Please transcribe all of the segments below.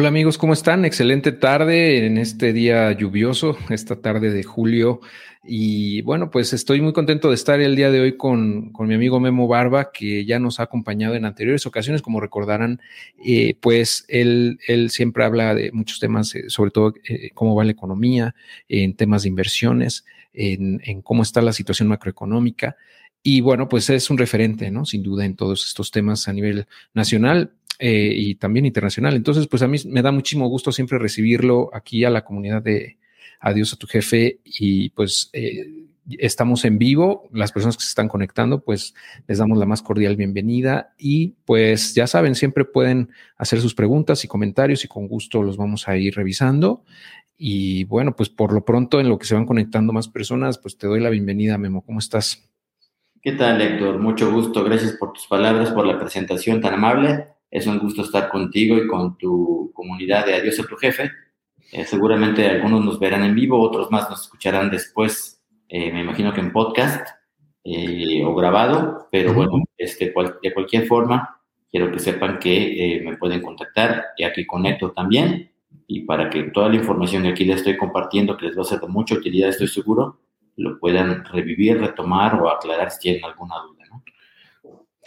Hola amigos, ¿cómo están? Excelente tarde en este día lluvioso, esta tarde de julio. Y bueno, pues estoy muy contento de estar el día de hoy con, mi amigo Memo Barba, que ya nos ha acompañado en anteriores ocasiones, como recordarán, eh, pues él, él, siempre habla de muchos temas, eh, sobre todo eh, cómo va la economía, en temas de inversiones, en cómo está la situación macroeconómica. Y bueno, pues es un referente, ¿no? Sin duda en todos estos temas a nivel nacional, eh, y también internacional. Entonces, pues a mí me da muchísimo gusto siempre recibirlo aquí a la comunidad de Adiós a tu jefe y pues eh, estamos en vivo. Las personas que se están conectando, pues les damos la más cordial bienvenida y pues ya saben, siempre pueden hacer sus preguntas y comentarios y con gusto los vamos a ir revisando. Y bueno, pues por lo pronto en lo que se van conectando más personas, pues te doy la bienvenida, Memo. ¿Cómo estás? ¿Qué tal, Héctor? Mucho gusto. Gracias por tus palabras, por la presentación tan amable. Es un gusto estar contigo y con tu comunidad de Adiós a tu jefe. Eh, seguramente algunos nos verán en vivo, otros más nos escucharán después, eh, me imagino que en podcast eh, o grabado, pero bueno, este, de cualquier forma, quiero que sepan que me pueden contactar y aquí conecto también y para que toda la información que aquí les estoy compartiendo, que les va a ser de mucha utilidad, estoy seguro, lo puedan revivir, retomar o aclarar si tienen alguna duda.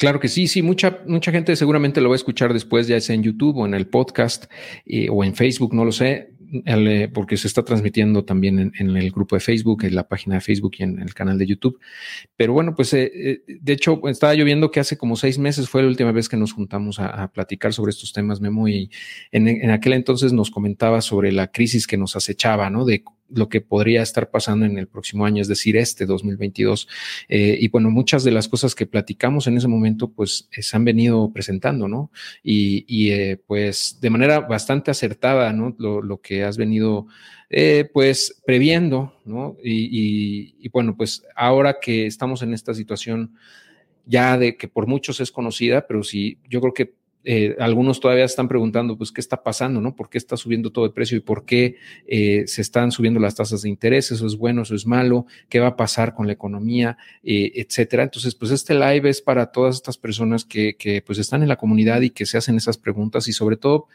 Claro que sí, sí, mucha, mucha gente seguramente lo va a escuchar después, ya sea en YouTube o en el podcast eh, o en Facebook, no lo sé, eh, porque se está transmitiendo también en, el grupo de Facebook, en la página de Facebook y en el canal de YouTube. Pero bueno, pues eh, de hecho estaba yo viendo que hace como seis meses fue la última vez que nos juntamos a, platicar sobre estos temas, Memo, y en, aquel entonces nos comentaba sobre la crisis que nos acechaba, ¿no? Lo que podría estar pasando en el próximo año, es decir, este 2022. Eh, y bueno, muchas de las cosas que platicamos en ese momento, pues eh, se han venido presentando, ¿no? Y, eh, pues de manera bastante acertada, ¿no? Lo, que has venido, pues, previendo, ¿no? Y, y bueno, pues ahora que estamos en esta situación ya de que por muchos es conocida, pero sí, yo creo que eh, algunos todavía están preguntando, pues, ¿qué está pasando? ¿no? ¿Por qué está subiendo todo el precio y por qué eh, se están subiendo las tasas de interés? ¿Eso es bueno? ¿Eso es malo? ¿Qué va a pasar con la economía? Eh, etcétera. Entonces, pues, este live es para todas estas personas que, que, pues, están en la comunidad y que se hacen esas preguntas y sobre todo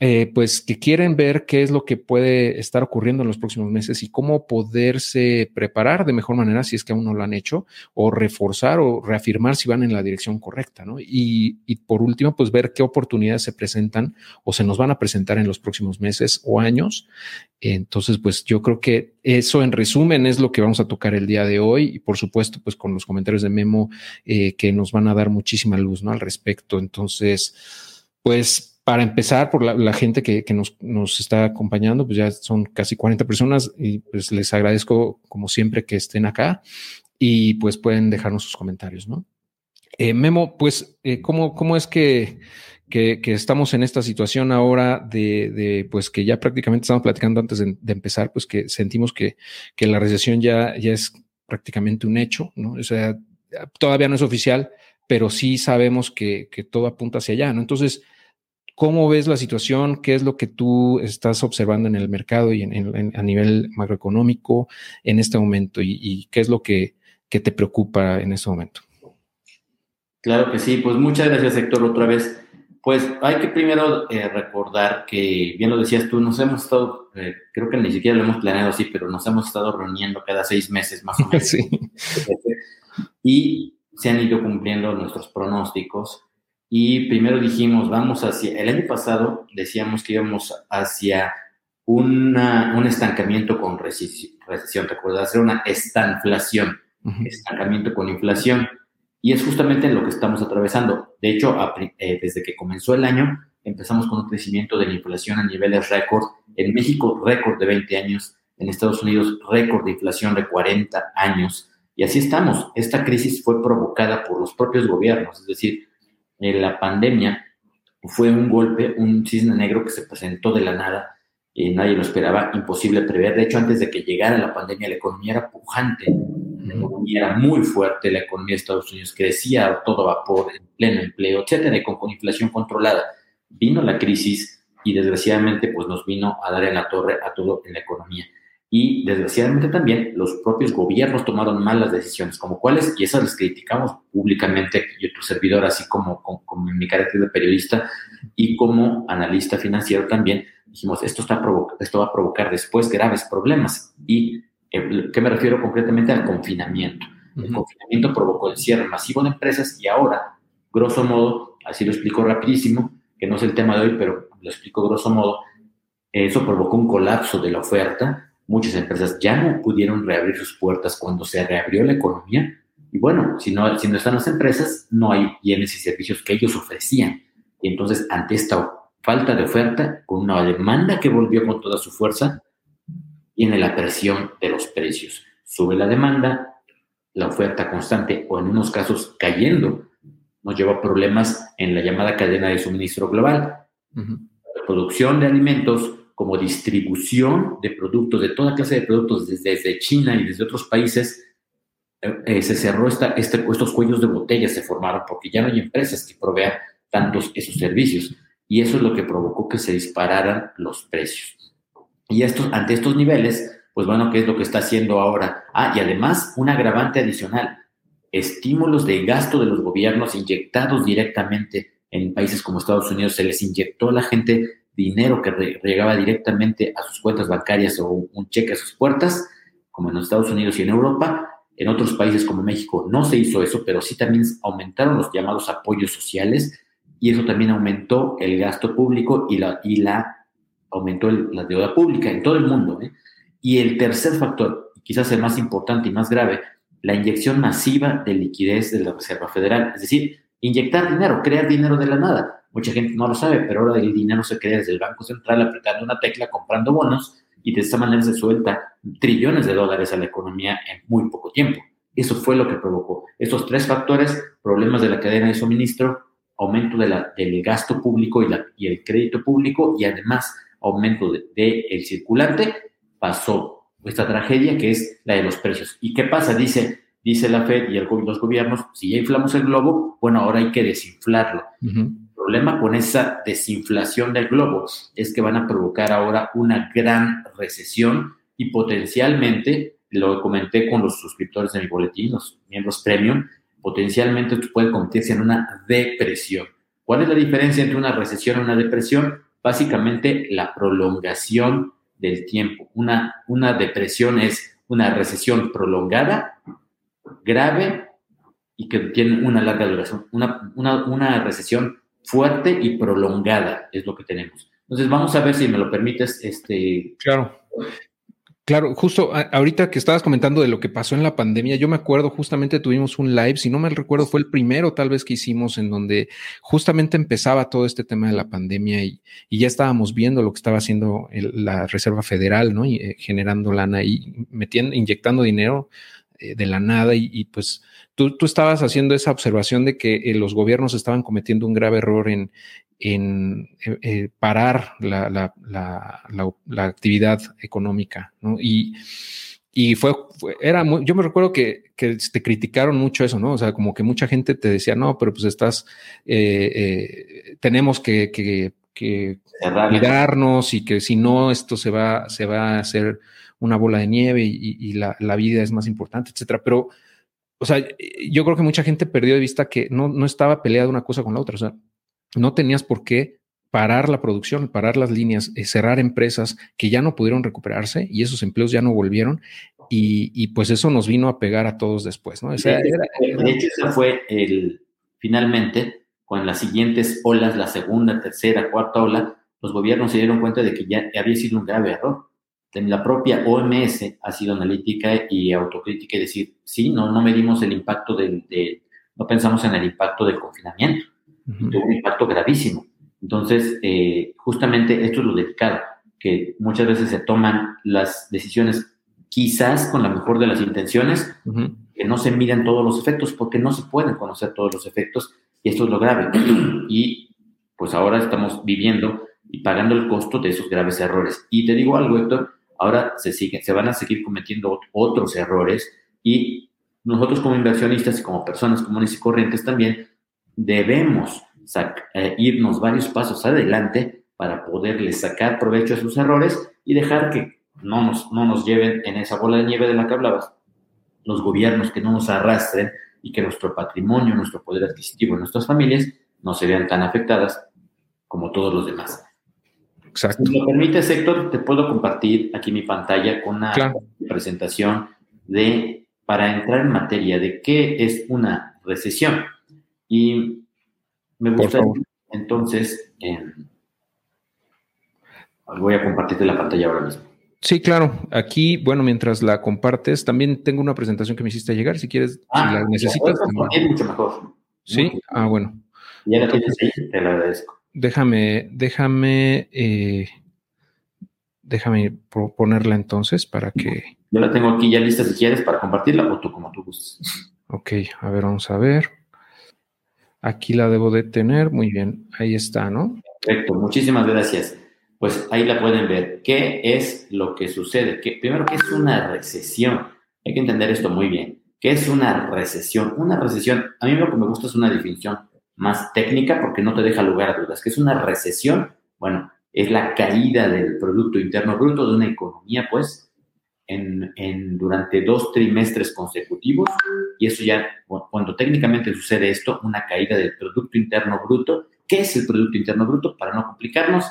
eh, pues que quieren ver qué es lo que puede estar ocurriendo en los próximos meses y cómo poderse preparar de mejor manera si es que aún no lo han hecho, o reforzar o reafirmar si van en la dirección correcta, ¿no? Y, y por último, pues ver qué oportunidades se presentan o se nos van a presentar en los próximos meses o años. Entonces, pues yo creo que eso en resumen es lo que vamos a tocar el día de hoy y por supuesto, pues con los comentarios de Memo eh, que nos van a dar muchísima luz, ¿no? Al respecto. Entonces, pues para empezar, por la, gente que, nos, está acompañando, pues ya son casi 40 personas y pues les agradezco como siempre que estén acá y pues pueden dejarnos sus comentarios, ¿no? Eh, Memo, pues, eh, ¿cómo, es que, que, estamos en esta situación ahora de, pues que ya prácticamente estamos platicando antes de, empezar, pues que sentimos que, que, la recesión ya, ya es prácticamente un hecho, ¿no? O sea, todavía no es oficial, pero sí sabemos que, que todo apunta hacia allá, ¿no? Entonces, ¿Cómo ves la situación? ¿Qué es lo que tú estás observando en el mercado y en, a nivel macroeconómico en este momento? ¿Y, qué es lo que, te preocupa en este momento? Claro que sí, pues muchas gracias Héctor otra vez. Pues hay que primero eh, recordar que, bien lo decías tú, nos hemos estado, eh, creo que ni siquiera lo hemos planeado así, pero nos hemos estado reuniendo cada seis meses más o menos. sí. Y se han ido cumpliendo nuestros pronósticos y primero dijimos, vamos hacia, el año pasado decíamos que íbamos hacia una, un estancamiento con recesión, ¿te acuerdas? Hacer una estanflación, estancamiento con inflación. Y es justamente en lo que estamos atravesando. De hecho, eh, desde que comenzó el año, empezamos con un crecimiento de la inflación a niveles récord. En México, récord de 20 años. En Estados Unidos, récord de inflación de 40 años. Y así estamos. Esta crisis fue provocada por los propios gobiernos, es decir, la pandemia fue un golpe, un cisne negro que se presentó de la nada, y nadie lo esperaba, imposible prever. De hecho, antes de que llegara la pandemia, la economía era pujante, la economía era muy fuerte, la economía de Estados Unidos crecía a todo vapor, en pleno empleo, etcétera, y con, inflación controlada. Vino la crisis y desgraciadamente pues nos vino a dar en la torre a todo en la economía. Y desgraciadamente también los propios gobiernos tomaron malas decisiones, como cuáles, y esas les criticamos públicamente, yo tu servidor, así como, como, en mi carácter de periodista y como analista financiero también, dijimos, esto, está esto va a provocar después graves problemas. ¿Y eh, qué me refiero concretamente al confinamiento? El confinamiento provocó el cierre masivo de empresas y ahora, grosso modo, así lo explico rapidísimo, que no es el tema de hoy, pero lo explico grosso modo, eso provocó un colapso de la oferta Muchas empresas ya no pudieron reabrir sus puertas cuando se reabrió la economía. Y bueno, si no, si no están las empresas, no hay bienes y servicios que ellos ofrecían. Y entonces, ante esta falta de oferta, con una demanda que volvió con toda su fuerza, viene la presión de los precios. Sube la demanda, la oferta constante o en unos casos cayendo, nos lleva a problemas en la llamada cadena de suministro global. La producción de alimentos como distribución de productos, de toda clase de productos, desde, China y desde otros países, eh, eh, se cerró esta, este, estos cuellos de botella, se formaron porque ya no hay empresas que provean tantos esos servicios. Y eso es lo que provocó que se dispararan los precios. Y estos, ante estos niveles, pues bueno, ¿qué es lo que está haciendo ahora? Ah, y además un agravante adicional, estímulos de gasto de los gobiernos inyectados directamente en países como Estados Unidos, se les inyectó a la gente dinero que llegaba directamente a sus cuentas bancarias o un cheque a sus puertas, como en los Estados Unidos y en Europa. En otros países como México no se hizo eso, pero sí también aumentaron los llamados apoyos sociales y eso también aumentó el gasto público y la, y la aumentó la deuda pública en todo el mundo. ¿eh? Y el tercer factor, quizás el más importante y más grave, la inyección masiva de liquidez de la Reserva Federal, es decir, inyectar dinero, crear dinero de la nada. Mucha gente no lo sabe, pero ahora el dinero se crea desde el Banco Central apretando una tecla, comprando bonos y de esta manera se suelta trillones de dólares a la economía en muy poco tiempo. Eso fue lo que provocó. Estos tres factores, problemas de la cadena de suministro, aumento del gasto público y, el crédito público y además aumento del de, el circulante, pasó esta tragedia que es la de los precios. ¿Y qué pasa? Dice, dice la Fed y el, los gobiernos, si inflamos el globo, bueno, ahora hay que desinflarlo problema con esa desinflación del globo es que van a provocar ahora una gran recesión y potencialmente, lo comenté con los suscriptores de mi boletín, los miembros premium, potencialmente puede convertirse en una depresión. ¿Cuál es la diferencia entre una recesión y una depresión? Básicamente la prolongación del tiempo. Una, una depresión es una recesión prolongada, grave y que tiene una larga duración. Una, una, una recesión fuerte y prolongada es lo que tenemos. Entonces, vamos a ver si me lo permites. Este... Claro. Claro, justo ahorita que estabas comentando de lo que pasó en la pandemia, yo me acuerdo justamente tuvimos un live, si no me recuerdo, fue el primero tal vez que hicimos en donde justamente empezaba todo este tema de la pandemia y, ya estábamos viendo lo que estaba haciendo la Reserva Federal, ¿no? Y, eh, generando lana y metiendo, inyectando dinero eh, de la nada y, pues tú, tú, estabas haciendo esa observación de que eh, los gobiernos estaban cometiendo un grave error en, en eh, parar la, la, la, la, actividad económica, ¿no? Y, y fue, era muy, yo me recuerdo que, que, te criticaron mucho eso, ¿no? O sea, como que mucha gente te decía, no, pero pues estás, tenemos que, que, que cuidarnos y que si no, esto se va, se va a hacer una bola de nieve y, la, vida es más importante, etcétera. Pero, o sea, yo creo que mucha gente perdió de vista que no, no estaba peleada una cosa con la otra. O sea, no tenías por qué parar la producción, parar las líneas, eh, cerrar empresas que ya no pudieron recuperarse y esos empleos ya no volvieron. Y, pues eso nos vino a pegar a todos después, ¿no? de, hecho, ese fue el, finalmente, con las siguientes olas, la segunda, tercera, cuarta ola, los gobiernos se dieron cuenta de que ya había sido un grave error la propia OMS ha sido analítica y autocrítica y decir, sí, no, no medimos el impacto del, de, no pensamos en el impacto del confinamiento. Tuvo un impacto gravísimo. Entonces, eh, justamente esto es lo delicado, que muchas veces se toman las decisiones quizás con la mejor de las intenciones, que no se miden todos los efectos, porque no se pueden conocer todos los efectos, y esto es lo grave. y pues ahora estamos viviendo y pagando el costo de esos graves errores. Y te digo algo, Héctor, ahora se, siguen, se van a seguir cometiendo otros errores y nosotros como inversionistas y como personas comunes y corrientes también debemos eh, irnos varios pasos adelante para poderles sacar provecho a sus errores y dejar que no nos, no nos lleven en esa bola de nieve de la que hablabas, los gobiernos que no nos arrastren y que nuestro patrimonio, nuestro poder adquisitivo, nuestras familias no se vean tan afectadas como todos los demás. Exacto. Si me permites, Héctor, te puedo compartir aquí mi pantalla con una presentación de, para entrar en materia de qué es una recesión. Y me gustaría entonces, voy a compartirte la pantalla ahora mismo. Sí, claro. Aquí, bueno, mientras la compartes, también tengo una presentación que me hiciste llegar. Si quieres, si ah, la necesitas. Es mucho mejor. Sí, ah, bueno. Ya la tienes ahí, te lo agradezco. Déjame, déjame, eh, déjame ponerla entonces para que. Yo la tengo aquí ya lista si quieres para compartirla o tú como tú gustes. Ok, a ver, vamos a ver. Aquí la debo de tener. Muy bien, ahí está, ¿no? Perfecto, muchísimas gracias. Pues ahí la pueden ver. ¿Qué es lo que sucede? ¿Qué, primero, ¿qué es una recesión? Hay que entender esto muy bien. ¿Qué es una recesión? Una recesión, a mí lo que me gusta es una definición más técnica porque no te deja lugar a dudas. ¿Qué es una recesión? Bueno, es la caída del Producto Interno Bruto de una economía, pues, en, durante dos trimestres consecutivos y eso ya, cuando técnicamente sucede esto, una caída del Producto Interno Bruto. ¿Qué es el Producto Interno Bruto? Para no complicarnos,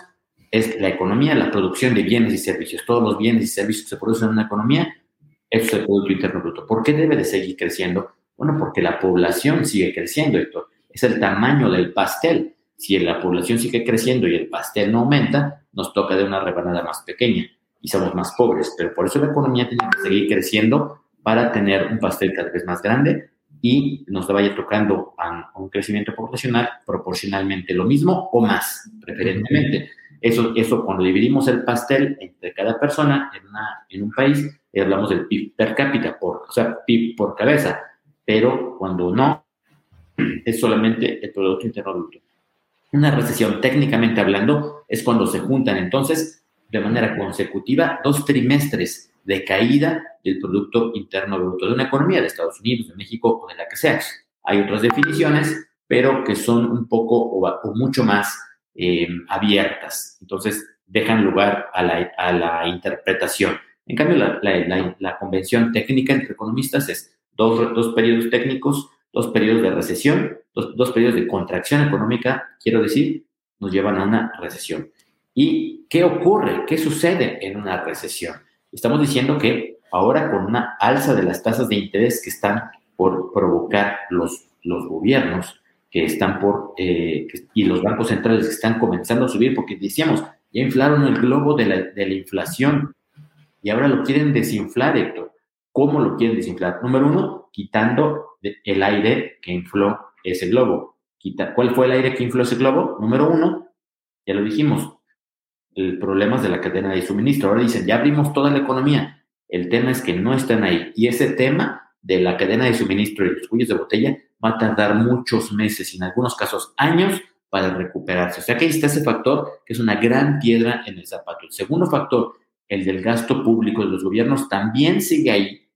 es la economía, la producción de bienes y servicios. Todos los bienes y servicios que se producen en una economía, eso es el Producto Interno Bruto. ¿Por qué debe de seguir creciendo? Bueno, porque la población sigue creciendo, Héctor. Es el tamaño del pastel. Si la población sigue creciendo y el pastel no aumenta, nos toca de una rebanada más pequeña y somos más pobres. Pero por eso la economía tiene que seguir creciendo para tener un pastel cada vez más grande y nos vaya tocando a, un crecimiento poblacional proporcionalmente lo mismo o más, preferentemente. Eso, eso cuando dividimos el pastel entre cada persona en, una, en un país, hablamos del PIB per cápita, por, o sea, PIB por cabeza, pero cuando no, es solamente el Producto Interno Bruto. Una recesión, técnicamente hablando, es cuando se juntan entonces de manera consecutiva dos trimestres de caída del Producto Interno Bruto de una economía de Estados Unidos, de México o de la que sea. Hay otras definiciones, pero que son un poco o, mucho más eh, abiertas. Entonces, dejan lugar a la, a la interpretación. En cambio, la, la, la, convención técnica entre economistas es dos, dos periodos técnicos, dos periodos de recesión, dos, dos periodos de contracción económica, quiero decir, nos llevan a una recesión. ¿Y qué ocurre? ¿Qué sucede en una recesión? Estamos diciendo que ahora con una alza de las tasas de interés que están por provocar los, los gobiernos, que están por, eh, y los bancos centrales que están comenzando a subir, porque decíamos, ya inflaron el globo de la, de la inflación y ahora lo quieren desinflar, Héctor. ¿Cómo lo quieren desinflar? Número uno, quitando el aire que infló ese globo. ¿Cuál fue el aire que infló ese globo? Número uno, ya lo dijimos, el problemas de la cadena de suministro. Ahora dicen, ya abrimos toda la economía. El tema es que no están ahí. Y ese tema de la cadena de suministro y los cuellos de botella va a tardar muchos meses y en algunos casos años para recuperarse. O sea que ahí está ese factor que es una gran piedra en el zapato. El segundo factor, el del gasto público de los gobiernos, también sigue ahí,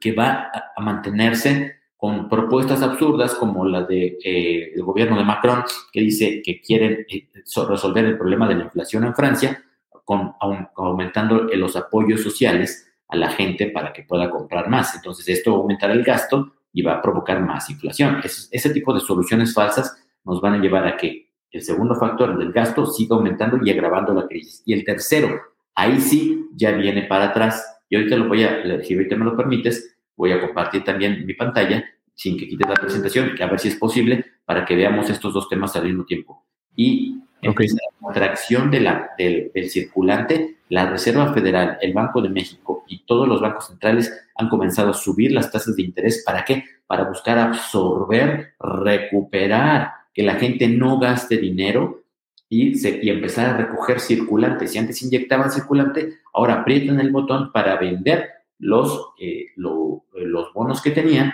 que va a mantenerse con propuestas absurdas como la del de, eh, gobierno de Macron, que dice que quieren eh, resolver el problema de la inflación en Francia, con, aumentando los apoyos sociales a la gente para que pueda comprar más. Entonces, esto aumentará el gasto y va a provocar más inflación. ese tipo de soluciones falsas nos van a llevar a que el segundo factor, el del gasto, siga aumentando y agravando la crisis. Y el tercero, ahí sí ya viene para atrás. Y ahorita lo voy a, si ahorita me lo permites, voy a compartir también mi pantalla sin que quites la presentación, a ver si es posible, para que veamos estos dos temas al mismo tiempo. Y en la contracción de la, del, circulante, la Reserva Federal, el Banco de México y todos los bancos centrales han comenzado a subir las tasas de interés. ¿Para qué? Para buscar absorber, recuperar, que la gente no gaste dinero y, empezar a recoger circulante. Si antes inyectaban circulante, ahora aprietan el botón para vender los, eh, los bonos que tenían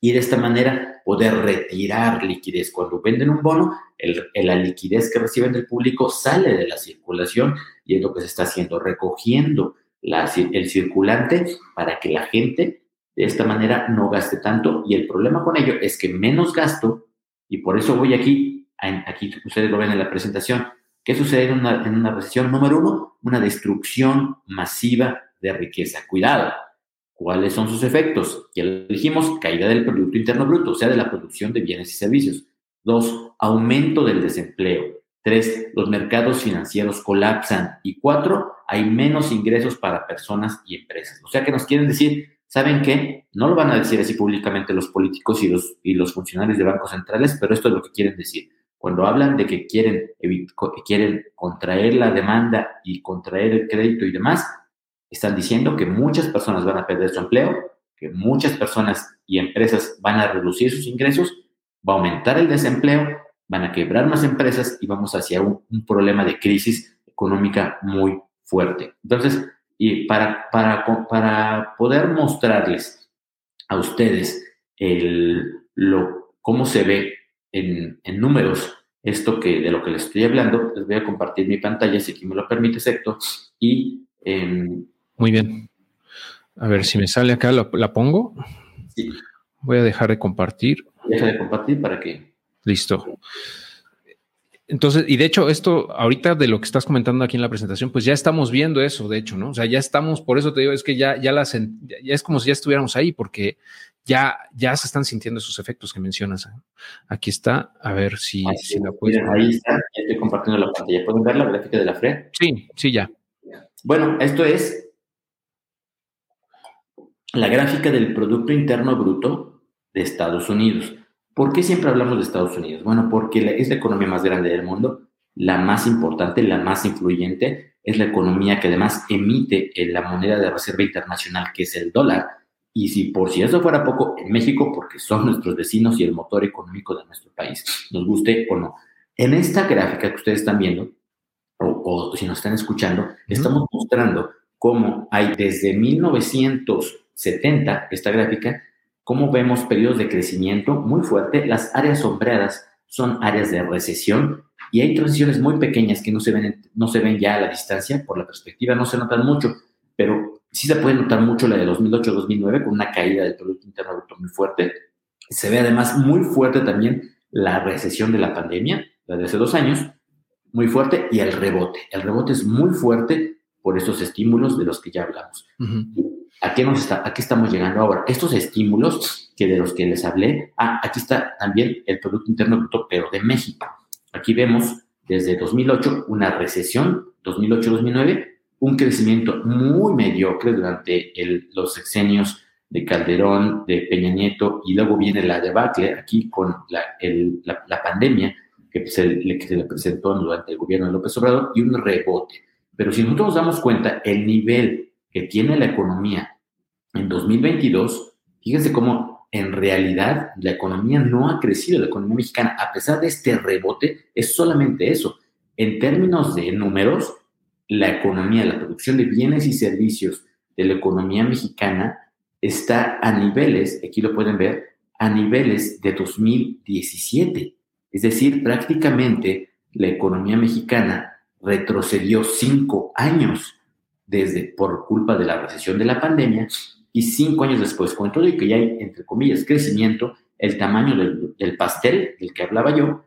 y de esta manera poder retirar liquidez. Cuando venden un bono, el, la liquidez que reciben del público sale de la circulación y es lo que se está haciendo, recogiendo el circulante para que la gente de esta manera no gaste tanto. Y el problema con ello es que menos gasto, y por eso voy aquí, aquí ustedes lo ven en la presentación, ¿Qué sucede en una, en una recesión? Número uno, una destrucción masiva de riqueza. Cuidado. ¿Cuáles son sus efectos? Ya lo dijimos, caída del Producto Interno Bruto, o sea, de la producción de bienes y servicios. Dos, aumento del desempleo. Tres, los mercados financieros colapsan. Y cuatro, hay menos ingresos para personas y empresas. O sea que nos quieren decir, ¿saben qué? No lo van a decir así públicamente los políticos y los, y los funcionarios de bancos centrales, pero esto es lo que quieren decir. Cuando hablan de que quieren, quieren contraer la demanda y contraer el crédito y demás, están diciendo que muchas personas van a perder su empleo, que muchas personas y empresas van a reducir sus ingresos, va a aumentar el desempleo, van a quebrar más empresas y vamos hacia un, problema de crisis económica muy fuerte. Entonces, y para, para, para poder mostrarles a ustedes el, lo, cómo se ve en, en, números esto que de lo que les estoy hablando, les voy a compartir mi pantalla, si aquí me lo permite, Sector, y muy bien. A ver si me sale acá, la, pongo. Sí. Voy a dejar de compartir. Deja de compartir para que. Listo. Entonces, y de hecho, esto ahorita de lo que estás comentando aquí en la presentación, pues ya estamos viendo eso, de hecho, ¿no? O sea, ya estamos, por eso te digo, es que ya, ya las, ya es como si ya estuviéramos ahí, porque ya, ya se están sintiendo esos efectos que mencionas. Aquí está, a ver si, si la puedes. ahí está, ya estoy compartiendo la pantalla. ¿Pueden ver la gráfica de la FRE? Sí, sí, ya. Bueno, esto es la gráfica del Producto Interno Bruto de Estados Unidos. ¿Por qué siempre hablamos de Estados Unidos? Bueno, porque es la economía más grande del mundo, la más importante, la más influyente, es la economía que además emite la moneda de reserva internacional, que es el dólar. Y si por si eso fuera poco, en México, porque son nuestros vecinos y el motor económico de nuestro país, nos guste o no. En esta gráfica que ustedes están viendo, o, si nos están escuchando, estamos mostrando cómo hay desde 1900 70, esta gráfica, cómo vemos periodos de crecimiento muy fuerte. Las áreas sombreadas son áreas de recesión y hay transiciones muy pequeñas que no se ven, no se ven ya a la distancia, por la perspectiva no se notan mucho, pero sí se puede notar mucho la de 2008-2009 con una caída del Producto Interno Bruto muy fuerte. Se ve además muy fuerte también la recesión de la pandemia, la de hace dos años, muy fuerte, y el rebote. El rebote es muy fuerte por esos estímulos de los que ya hablamos. ¿A qué, nos está, ¿A estamos llegando ahora? Estos estímulos que de los que les hablé, ah, aquí está también el Producto Interno Bruto, pero de México. Aquí vemos desde 2008 una recesión, 2008-2009, un crecimiento muy mediocre durante los sexenios de Calderón, de Peña Nieto, y luego viene la debacle aquí con la, pandemia que se, que se le presentó durante el gobierno de López Obrador y un rebote. Pero si nosotros nos damos cuenta, el nivel que tiene la economía en 2022, fíjense cómo en realidad la economía no ha crecido, la economía mexicana, a pesar de este rebote, es solamente eso. En términos de números, la economía, la producción de bienes y servicios de la economía mexicana está a niveles, aquí lo pueden ver, a niveles de 2017. Es decir, prácticamente la economía mexicana retrocedió cinco años desde por culpa de la recesión de la pandemia y cinco años después, con todo y que ya hay, entre comillas, crecimiento, el tamaño del, pastel del que hablaba yo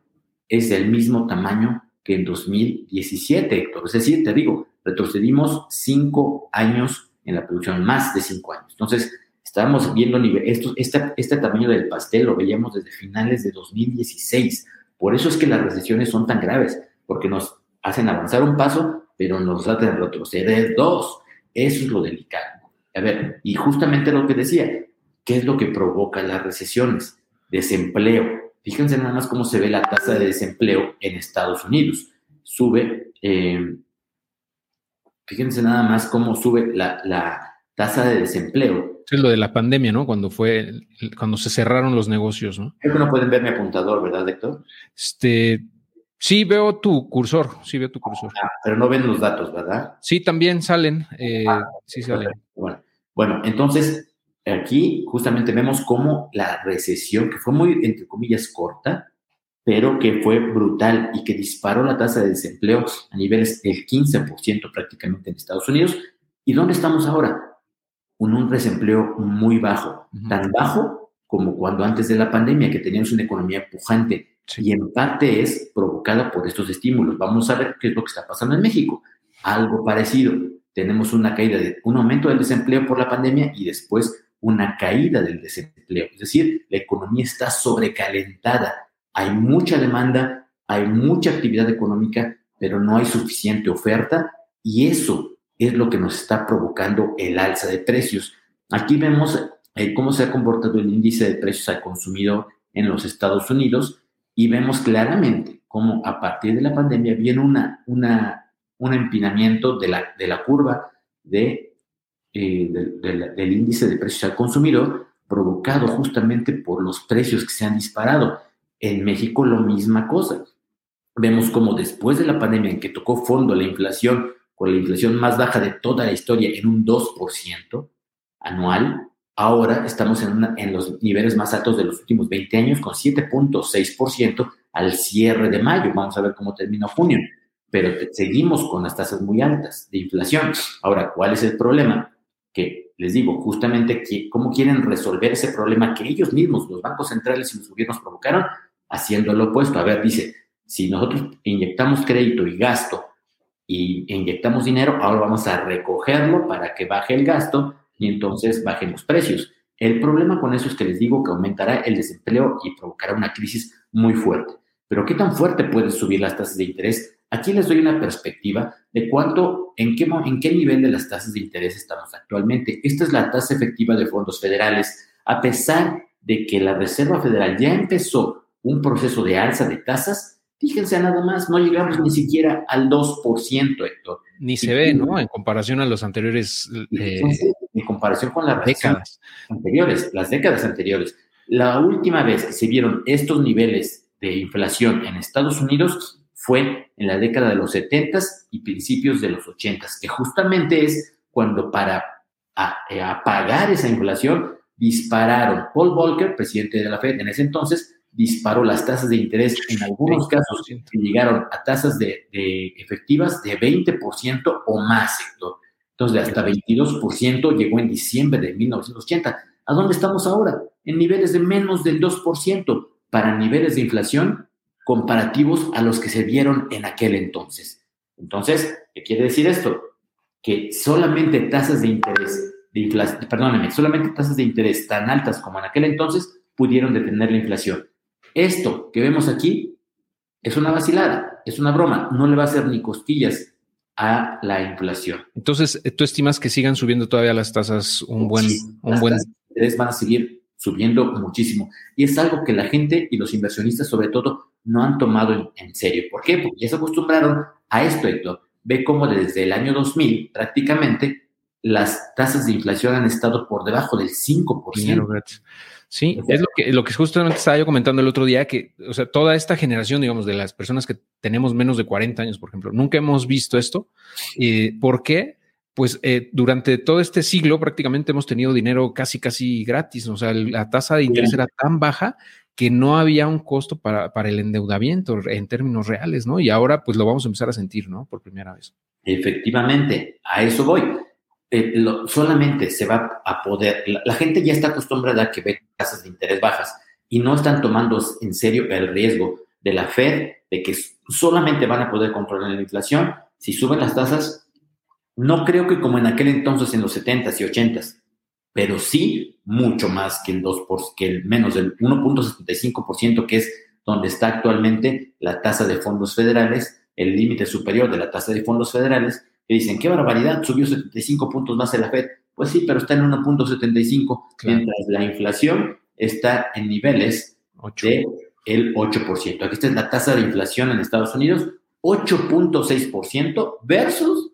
es del mismo tamaño que en 2017, Héctor. Es decir, te digo, retrocedimos cinco años en la producción, más de cinco años. Entonces, estábamos viendo nivel, esto, este, este tamaño del pastel lo veíamos desde finales de 2016. Por eso es que las recesiones son tan graves, porque nos hacen avanzar un paso pero nos de retroceder dos. Eso es lo delicado. A ver, y justamente lo que decía, ¿qué es lo que provoca las recesiones? Desempleo. Fíjense nada más cómo se ve la tasa de desempleo en Estados Unidos. Sube, eh, fíjense nada más cómo sube la, tasa de desempleo. Es lo de la pandemia, ¿no? Cuando fue, cuando se cerraron los negocios, ¿no? Creo que no pueden ver mi apuntador, ¿verdad, Héctor? Este, Sí, veo tu cursor, sí veo tu cursor. Ah, pero no ven los datos, ¿verdad? Sí, también salen, eh, ah, sí salen. Bueno, bueno, entonces aquí justamente vemos cómo la recesión, que fue muy, entre comillas, corta, pero que fue brutal y que disparó la tasa de desempleo a niveles del 15% prácticamente en Estados Unidos. ¿Y dónde estamos ahora? Con un desempleo muy bajo, tan bajo como cuando antes de la pandemia, que teníamos una economía pujante Y en parte es provocada por estos estímulos. Vamos a ver qué es lo que está pasando en México. Algo parecido. Tenemos una caída, de, un aumento del desempleo por la pandemia y después una caída del desempleo. Es decir, la economía está sobrecalentada. Hay mucha demanda, hay mucha actividad económica, pero no hay suficiente oferta y eso es lo que nos está provocando el alza de precios. Aquí vemos eh, cómo se ha comportado el índice de precios al consumidor en los Estados Unidos y vemos claramente cómo a partir de la pandemia viene una, una, un empinamiento de la, de la curva de, eh, del índice de precios al consumidor provocado justamente por los precios que se han disparado. En México lo misma cosa. Vemos como después de la pandemia en que tocó fondo la inflación, con la inflación más baja de toda la historia en un 2% anual, ahora estamos en, en los niveles más altos de los últimos 20 años con 7.6% al cierre de mayo. Vamos a ver cómo termina junio. Pero seguimos con las tasas muy altas de inflación. Ahora, ¿cuál es el problema? Que les digo, justamente, ¿cómo quieren resolver ese problema que ellos mismos, los bancos centrales y los gobiernos provocaron? Haciendo lo opuesto. A ver, dice, si nosotros inyectamos crédito y gasto y inyectamos dinero, ahora vamos a recogerlo para que baje el gasto y entonces bajen los precios. El problema con eso es que les digo que aumentará el desempleo y provocará una crisis muy fuerte. Pero ¿qué tan fuerte pueden subir las tasas de interés? Aquí les doy una perspectiva de cuánto, en qué, en qué nivel de las tasas de interés estamos actualmente. Esta es la tasa efectiva de fondos federales. A pesar de que la Reserva Federal ya empezó un proceso de alza de tasas, fíjense nada más, no llegamos ni siquiera al 2%, Héctor. Ni se ve, ¿no? En comparación a los anteriores. Eh, en comparación con las décadas anteriores, las décadas anteriores. La última vez que se vieron estos niveles de inflación en Estados Unidos fue en la década de los 70 y principios de los 80 que justamente es cuando para eh, apagar esa inflación dispararon Paul Volcker, presidente de la Fed en ese entonces, disparó las tasas de interés en algunos casos que llegaron a tasas de, efectivas de 20% o más, sector. Entonces, de hasta 22% llegó en diciembre de 1980. ¿A dónde estamos ahora? En niveles de menos del 2% para niveles de inflación comparativos a los que se vieron en aquel entonces. Entonces, ¿qué quiere decir esto? Que solamente tasas de interés, de inflación, perdónenme, solamente tasas de interés tan altas como en aquel entonces pudieron detener la inflación. Esto que vemos aquí es una vacilada, es una broma, no le va a hacer ni costillas a la inflación. Entonces, ¿tú estimas que sigan subiendo todavía las tasas un buen... un buen... van a seguir subiendo muchísimo. Y es algo que la gente y los inversionistas sobre todo no han tomado en, serio. ¿Por qué? Porque ya se acostumbraron a esto, Héctor. Ve cómo desde el año 2000 prácticamente las tasas de inflación han estado por debajo del 5%. Sí, es lo que, lo que justamente estaba yo comentando el otro día, que, o sea, toda esta generación, digamos, de las personas que tenemos menos de 40 años, por ejemplo, nunca hemos visto esto. Eh, ¿Por qué? Pues eh, durante todo este siglo prácticamente hemos tenido dinero casi, casi gratis. O sea, la tasa de interés era tan baja que no había un costo para, para el endeudamiento en términos reales, ¿no? Y ahora pues lo vamos a empezar a sentir, ¿no? Por primera vez. Efectivamente, a eso voy. Eh, solamente se va a poder, la, gente ya está acostumbrada a que ve tasas de interés bajas y no están tomando en serio el riesgo de la Fed de que solamente van a poder controlar la inflación si suben las tasas. No creo que como en aquel entonces en los 70s y 80s, pero sí mucho más que el 2%, que el menos del 1.75% que es donde está actualmente la tasa de fondos federales, el límite superior de la tasa de fondos federales, que dicen, qué barbaridad, subió 75 puntos más en la Fed. Pues sí, pero está en 1.75, mientras la inflación está en niveles del de 8%. Aquí está la tasa de inflación en Estados Unidos, 8.6% versus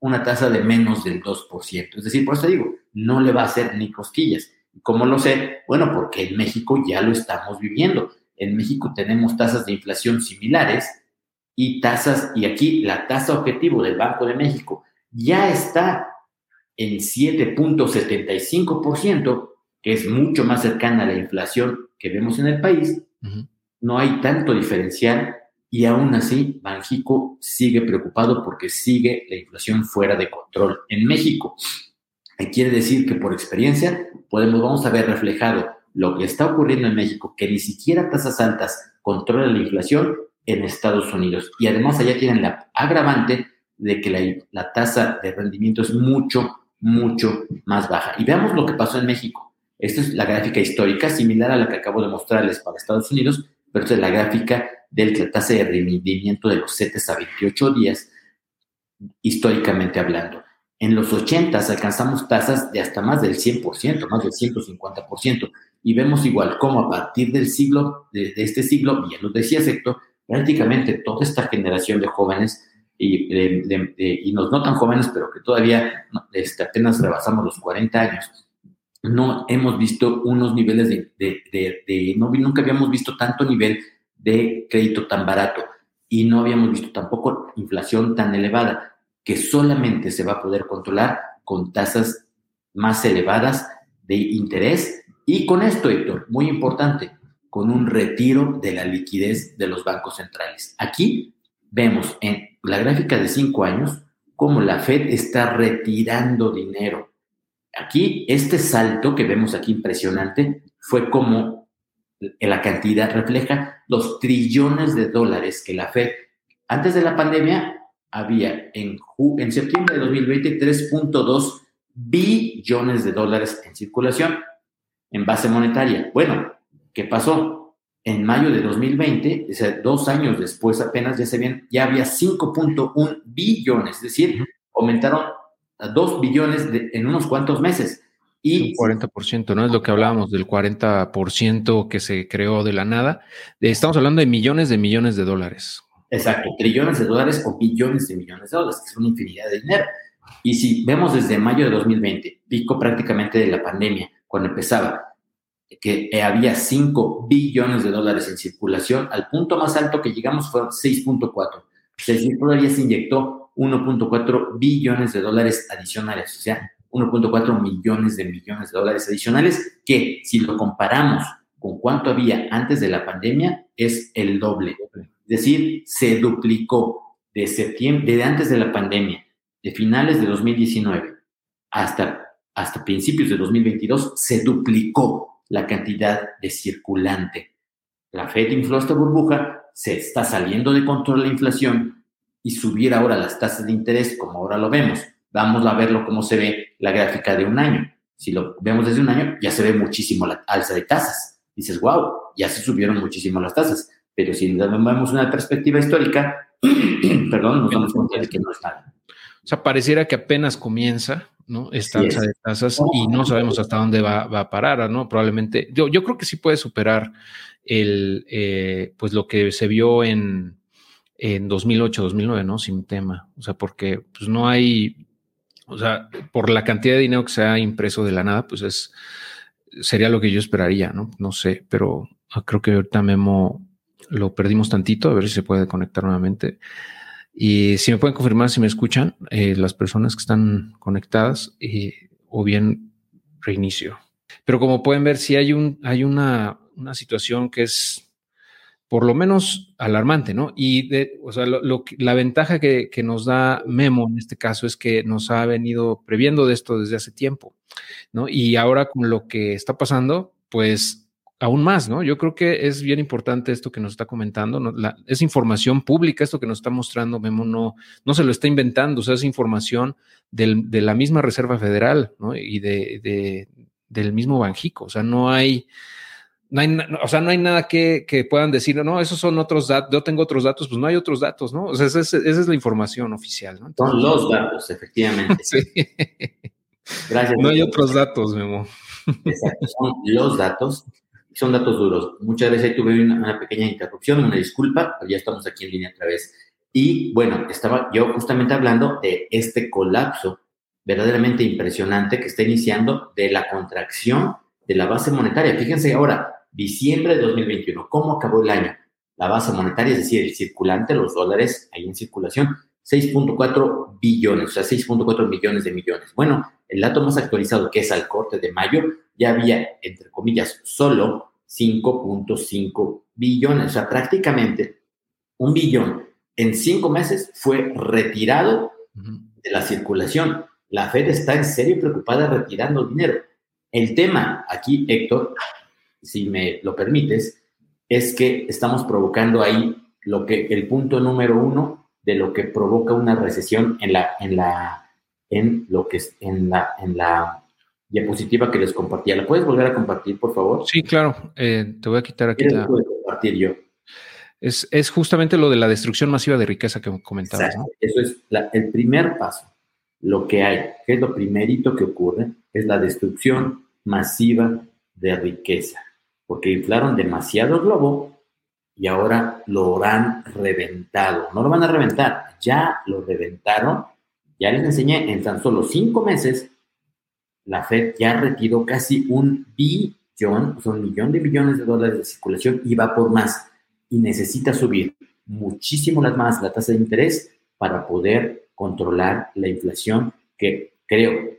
una tasa de menos del 2%. Es decir, por eso digo, no le va a hacer ni cosquillas. ¿Cómo lo sé? Bueno, porque en México ya lo estamos viviendo. En México tenemos tasas de inflación similares y tasas, y aquí la tasa objetivo del Banco de México ya está en 7.75%, que es mucho más cercana a la inflación que vemos en el país, no hay tanto diferencial y aún así Banjico sigue preocupado porque sigue la inflación fuera de control en México. Quiere decir que por experiencia podemos, vamos a ver reflejado lo que está ocurriendo en México, que ni siquiera tasas altas controlan la inflación en Estados Unidos. Y además allá tienen la agravante de que la, la tasa de rendimiento es mucho, mucho más baja. Y veamos lo que pasó en México. Esta es la gráfica histórica, similar a la que acabo de mostrarles para Estados Unidos, pero esta es la gráfica de la tasa de rendimiento de los CETES a 28 días, históricamente hablando. En los 80 alcanzamos tasas de hasta más del 100%, más del 150%, y vemos igual cómo a partir del siglo, de, este siglo, ya lo decía Sector, prácticamente toda esta generación de jóvenes, y, y no, tan jóvenes, pero que todavía este, apenas rebasamos los 40 años, no hemos visto unos niveles de, de, no, nunca habíamos visto tanto nivel de crédito tan barato y no habíamos visto tampoco inflación tan elevada que solamente se va a poder controlar con tasas más elevadas de interés y con esto, Héctor, muy importante, con un retiro de la liquidez de los bancos centrales. Aquí vemos en la gráfica de cinco años cómo la Fed está retirando dinero Aquí, este salto que vemos aquí impresionante fue como la cantidad refleja los trillones de dólares que la Fed, antes de la pandemia, había en, en septiembre de 2020 3.2 billones de dólares en circulación en base monetaria. Bueno, ¿qué pasó? En mayo de 2020, o sea, dos años después apenas ya se ven, ya había 5.1 billones, es decir, aumentaron a 2 billones en unos cuantos meses. Y un 40%, ¿no? Es lo que hablábamos del 40% que se creó de la nada. Estamos hablando de millones de millones de dólares. Exacto, trillones de dólares o billones de millones de dólares, que es una infinidad de dinero. Y si vemos desde mayo de 2020, pico prácticamente de la pandemia, cuando empezaba, que había 5 billones de dólares en circulación, al punto más alto que llegamos fueron 6.4. Es decir, todavía se inyectó 1.4 billones de dólares adicionales, o sea, 1.4 millones de millones de dólares adicionales, que si lo comparamos con cuánto había antes de la pandemia, es el doble. Es decir, se duplicó de septiembre, de antes de la pandemia, de finales de 2019 hasta, hasta principios de 2022, se duplicó la cantidad de circulante. La Fed infló esta burbuja, se está saliendo de control la inflación, y subir ahora las tasas de interés como ahora lo vemos. Vamos a verlo como se ve la gráfica de un año. Si lo vemos desde un año, ya se ve muchísimo la alza de tasas. Dices, wow, ya se subieron muchísimo las tasas. Pero si vemos una perspectiva histórica, perdón, nos damos cuenta de que no es nada. O sea, pareciera que apenas comienza, ¿no? Esta alza de tasas y no sabemos hasta dónde va, a parar, ¿no? Probablemente, yo, yo creo que sí puede superar el, eh, pues lo que se vio en, en 2008, 2009, ¿no? Sin tema. O sea, porque pues no hay, o sea, por la cantidad de dinero que se ha impreso de la nada, pues es, sería lo que yo esperaría, ¿no? No sé, pero creo que ahorita Memo lo perdimos tantito, a ver si se puede conectar nuevamente. Y si me pueden confirmar si me escuchan eh, las personas que están conectadas eh, o bien reinicio. Pero como pueden ver, si hay, un, hay una, una situación que es por lo menos alarmante, ¿no? Y o sea, lo, la ventaja que, nos da Memo en este caso es que nos ha venido previendo de esto desde hace tiempo, ¿no? Y ahora con lo que está pasando, pues aún más, ¿no? Yo creo que es bien importante esto que nos está comentando, ¿no? es información pública, esto que nos está mostrando Memo no, no se lo está inventando, o sea, es información de la misma Reserva Federal, ¿no? Y de, de, del mismo Banjico, o sea, no hay no hay, o sea, no hay nada que, puedan decir, no, esos son otros datos, yo tengo otros datos, pues no hay otros datos, ¿no? O sea, esa es, la información oficial, ¿no? son los datos, efectivamente. sí. Gracias. No hay otros datos, Memo. Exacto, son los datos, son datos duros. Muchas veces ahí tuve una, pequeña interrupción, una disculpa, pero ya estamos aquí en línea otra vez. Y bueno, estaba yo justamente hablando de este colapso verdaderamente impresionante que está iniciando de la contracción de la base monetaria. Fíjense ahora, diciembre de 2021. ¿Cómo acabó el año? La base monetaria, es decir, el circulante, los dólares ahí en circulación, 6.4 billones, o sea, 6.4 millones de millones. Bueno, el dato más actualizado, que es al corte de mayo, ya había, entre comillas, solo 5.5 billones, o sea, prácticamente un billón en cinco meses fue retirado de la circulación. La Fed está en serio preocupada retirando dinero. El tema aquí, Héctor, si me lo permites, es que estamos provocando ahí lo que el punto número uno de lo que provoca una recesión en la en la en lo que es en la en la diapositiva que les compartía. ¿La puedes volver a compartir, por favor? Sí, claro. Eh, te voy a quitar aquí la. compartir yo. Es, es, justamente lo de la destrucción masiva de riqueza que comentabas. Eso es el primer paso. Lo que hay, que es lo primerito que ocurre, es la destrucción masiva de riqueza, porque inflaron demasiado el globo y ahora lo han reventado. No lo van a reventar, ya lo reventaron. Ya les enseñé, en tan solo cinco meses, la Fed ya retiró casi un billón, o sea, millón de millones de dólares de circulación y va por más. Y necesita subir muchísimo las más la tasa de interés para poder controlar la inflación que creo,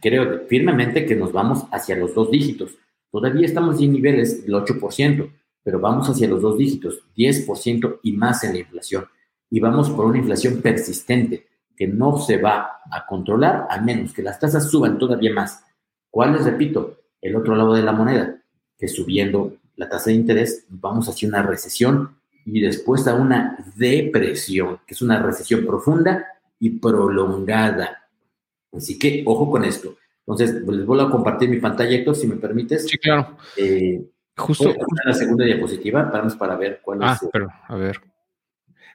creo firmemente que nos vamos hacia los dos dígitos. Todavía estamos en niveles del 8%, pero vamos hacia los dos dígitos, 10% y más en la inflación. Y vamos por una inflación persistente que no se va a controlar a menos que las tasas suban todavía más. ¿Cuál les repito? El otro lado de la moneda, que subiendo la tasa de interés vamos hacia una recesión y después a una depresión, que es una recesión profunda y prolongada. Así que ojo con esto. Entonces, les vuelvo a compartir mi pantalla, Héctor, si me permites. Sí, claro. Eh, justo, la segunda diapositiva, vamos para ver cuál ah, es. Ah, pero, a ver.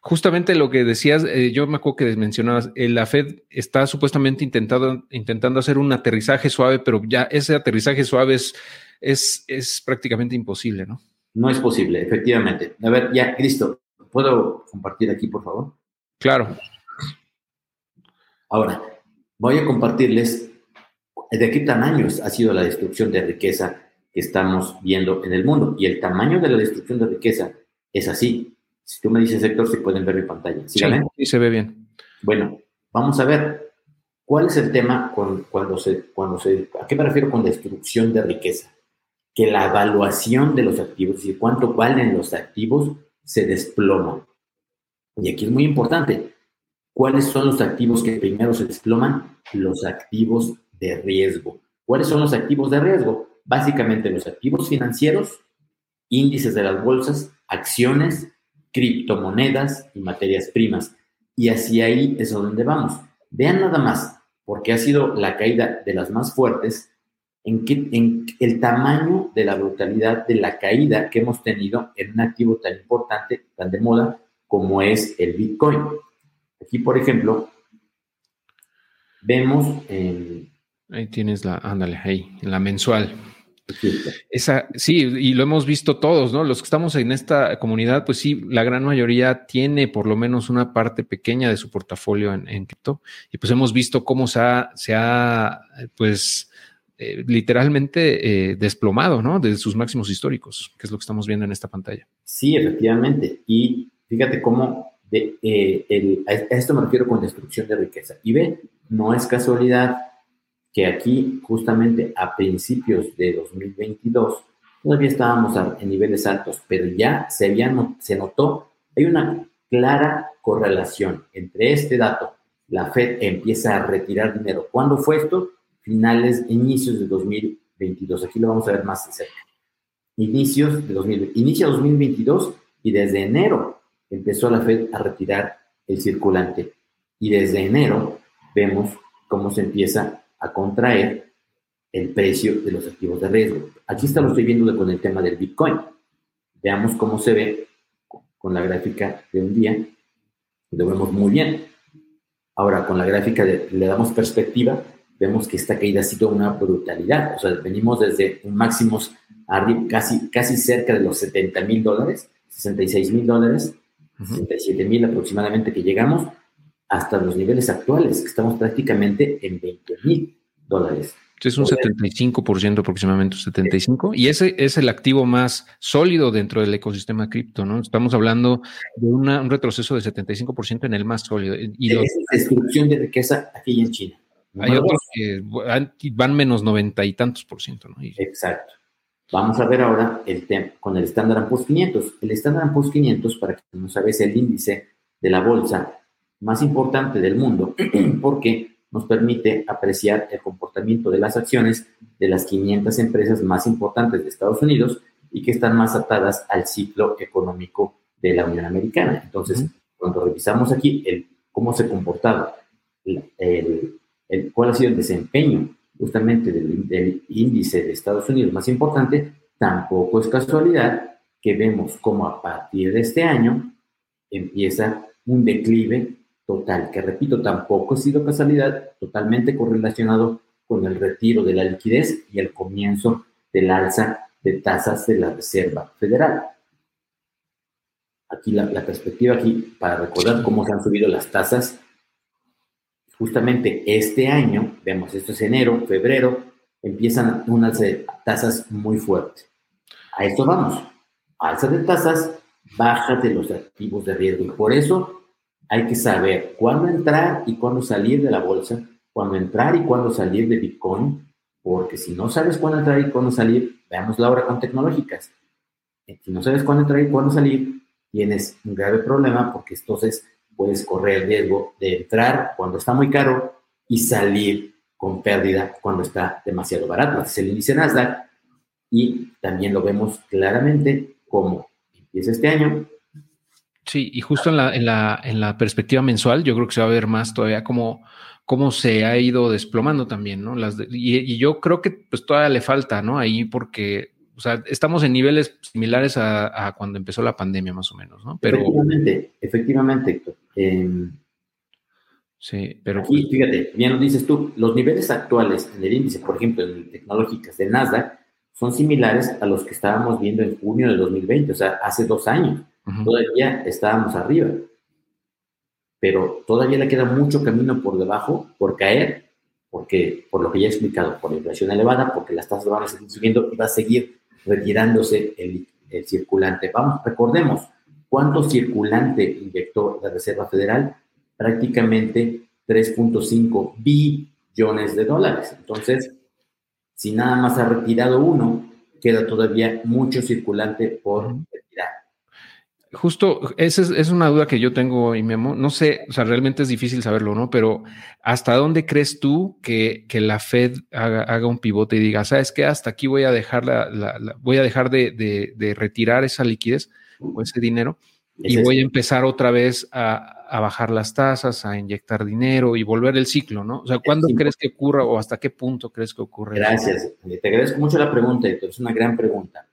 Justamente lo que decías, eh, yo me acuerdo que mencionabas, eh, la Fed está supuestamente intentando, intentando hacer un aterrizaje suave, pero ya ese aterrizaje suave es, es, es prácticamente imposible, ¿no? No es posible, efectivamente. A ver, ya, Cristo, ¿puedo compartir aquí, por favor? Claro. Ahora, voy a compartirles de qué tamaños ha sido la destrucción de riqueza que estamos viendo en el mundo. Y el tamaño de la destrucción de riqueza es así. Si tú me dices, Héctor, si pueden ver mi pantalla. Sí, sí, se ve bien. Bueno, vamos a ver cuál es el tema cuando, se, cuando se... ¿A qué me refiero con destrucción de riqueza? Que la evaluación de los activos, y cuánto valen los activos, se desploma. Y aquí es muy importante. ¿Cuáles son los activos que primero se desploman? Los activos de riesgo. ¿Cuáles son los activos de riesgo? Básicamente los activos financieros, índices de las bolsas, acciones criptomonedas y materias primas. Y así ahí es donde vamos. Vean nada más, porque ha sido la caída de las más fuertes, en, que, en el tamaño de la brutalidad de la caída que hemos tenido en un activo tan importante, tan de moda, como es el Bitcoin. Aquí, por ejemplo, vemos en... Ahí tienes la, ándale, ahí, la mensual. Esa, sí, y lo hemos visto todos, ¿no? Los que estamos en esta comunidad, pues sí, la gran mayoría tiene por lo menos una parte pequeña de su portafolio en, cripto. Y pues hemos visto cómo se ha, se ha pues, eh, literalmente eh, desplomado, ¿no? Desde sus máximos históricos, que es lo que estamos viendo en esta pantalla. Sí, efectivamente. Y fíjate cómo de, eh, a esto me refiero con destrucción de riqueza. Y ve, no es casualidad que aquí justamente a principios de 2022 todavía estábamos en niveles altos, pero ya se, había, se notó, hay una clara correlación entre este dato, la Fed empieza a retirar dinero. ¿Cuándo fue esto? Finales, inicios de 2022. Aquí lo vamos a ver más cerca. Inicios de 2022. Inicia 2022 y desde enero empezó la Fed a retirar el circulante. Y desde enero vemos cómo se empieza a contraer el precio de los activos de riesgo. Aquí está lo estoy viendo con el tema del Bitcoin. Veamos cómo se ve con la gráfica de un día. Lo vemos muy bien. Ahora, con la gráfica le damos perspectiva, vemos que esta caída ha sido una brutalidad. O sea, venimos desde máximos casi, casi cerca de los 70 mil dólares, 66 mil dólares, 67 mil aproximadamente que llegamos, hasta los niveles actuales, que estamos prácticamente en 20 mil dólares. Es un 75% aproximadamente, 75%, y ese es el activo más sólido dentro del ecosistema cripto, ¿no? Estamos hablando de un retroceso de 75% en el más sólido. Y la destrucción de riqueza aquí en China. Hay otros que van menos noventa y tantos por ciento, ¿no? Exacto. Vamos a ver ahora el tema con el Standard Poor's 500. El Standard Poor's 500, para que no sabes, el índice de la bolsa más importante del mundo, porque nos permite apreciar el comportamiento de las acciones de las 500 empresas más importantes de Estados Unidos y que están más atadas al ciclo económico de la Unión Americana. Entonces, cuando revisamos aquí el, cómo se comportaba, el, el, cuál ha sido el desempeño justamente del, del, índice de Estados Unidos más importante, tampoco es casualidad que vemos cómo a partir de este año empieza un declive total, que repito, tampoco ha sido casualidad, totalmente correlacionado con el retiro de la liquidez y el comienzo del alza de tasas de la Reserva Federal. Aquí la, perspectiva aquí, para recordar cómo se han subido las tasas, justamente este año, vemos, esto es enero, febrero, empiezan unas tasas muy fuertes. A esto vamos. Alza de tasas, baja de los activos de riesgo. Y por eso hay que saber cuándo entrar y cuándo salir de la bolsa, cuándo entrar y cuándo salir de Bitcoin, porque si no sabes cuándo entrar y cuándo salir, veamos la hora con tecnológicas. Si no sabes cuándo entrar y cuándo salir, tienes un grave problema porque entonces puedes correr el riesgo de entrar cuando está muy caro y salir con pérdida cuando está demasiado barato. Es el índice Nasdaq y también lo vemos claramente como empieza este año, Sí, y justo en la, en la, en la perspectiva mensual, yo creo que se va a ver más todavía cómo, cómo se ha ido desplomando también, ¿no? Las y, yo creo que pues todavía le falta, ¿no? Ahí porque, o sea, estamos en niveles similares a, cuando empezó la pandemia, más o menos, ¿no? Pero, efectivamente, efectivamente, Héctor. Em, sí, pero... Aquí, fíjate, bien lo dices tú, los niveles actuales en el índice, por ejemplo, en tecnológicas de Nasdaq, son similares a los que estábamos viendo en junio de 2020, o sea, hace dos años todavía estábamos arriba, pero todavía le queda mucho camino por debajo, por caer, porque por lo que ya he explicado, por la inflación elevada, porque las tasas van a seguir subiendo y va a seguir retirándose el, circulante. Vamos, recordemos, ¿cuánto circulante inyectó la Reserva Federal? Prácticamente 3.5 billones de dólares. Entonces, si nada más ha retirado uno, queda todavía mucho circulante por Justo, esa es, una duda que yo tengo y Memo. No sé, o sea, realmente es difícil saberlo, ¿no? Pero ¿hasta dónde crees tú que, la Fed haga, un pivote y diga, sabes qué, hasta aquí voy a dejar la, voy a dejar de, retirar esa liquidez o ese dinero y voy a empezar otra vez a, bajar las tasas, a inyectar dinero y volver el ciclo, ¿no? O sea, ¿cuándo crees que ocurra o hasta qué punto crees que ocurre? Gracias. Te agradezco mucho la pregunta, Héctor. Es una gran pregunta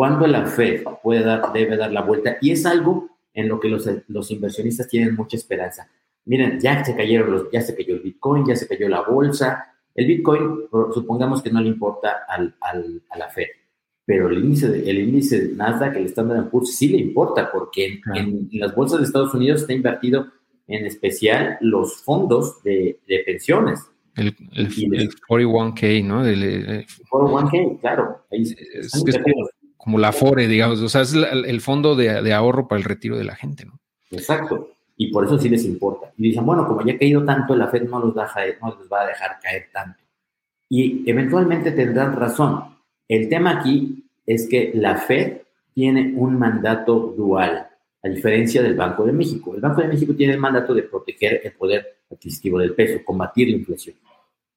cuándo la Fed puede dar, debe dar la vuelta. Y es algo en lo que los, los, inversionistas tienen mucha esperanza. Miren, ya se cayeron los, ya se cayó el Bitcoin, ya se cayó la bolsa. El Bitcoin, supongamos que no le importa al, al, a la Fed, pero el índice, de, el índice de Nasdaq, el Standard Poor's, sí le importa, porque en, las bolsas de Estados Unidos está invertido en especial los fondos de, de pensiones. El, el, 41K, ¿no? El, 41K, claro. Ahí es, como la FORE, digamos, o sea, es el fondo de, ahorro para el retiro de la gente, ¿no? Exacto. Y por eso sí les importa. Y dicen, bueno, como ya ha caído tanto, la Fed no los, deja, no los va a dejar caer tanto. Y eventualmente tendrán razón. El tema aquí es que la Fed tiene un mandato dual, a diferencia del Banco de México. El Banco de México tiene el mandato de proteger el poder adquisitivo del peso, combatir la inflación.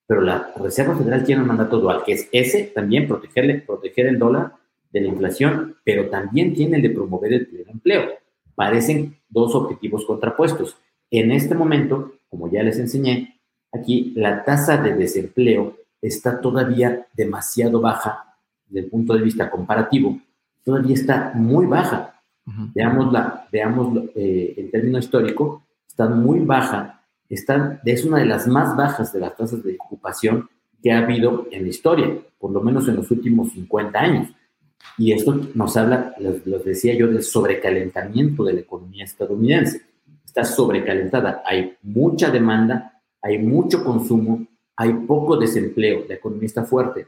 Pero la Reserva Federal tiene un mandato dual, que es ese, también protegerle, proteger el dólar de la inflación, pero también tiene el de promover el pleno empleo. Parecen dos objetivos contrapuestos. En este momento, como ya les enseñé, aquí la tasa de desempleo está todavía demasiado baja desde el punto de vista comparativo, todavía está muy baja. Veámosla, veámoslo eh, en término histórico, está muy baja, está, es una de las más bajas de las tasas de ocupación que ha habido en la historia, por lo menos en los últimos 50 años. Y esto nos habla, les, decía yo, del sobrecalentamiento de la economía estadounidense. Está sobrecalentada, hay mucha demanda, hay mucho consumo, hay poco desempleo, la economía está fuerte.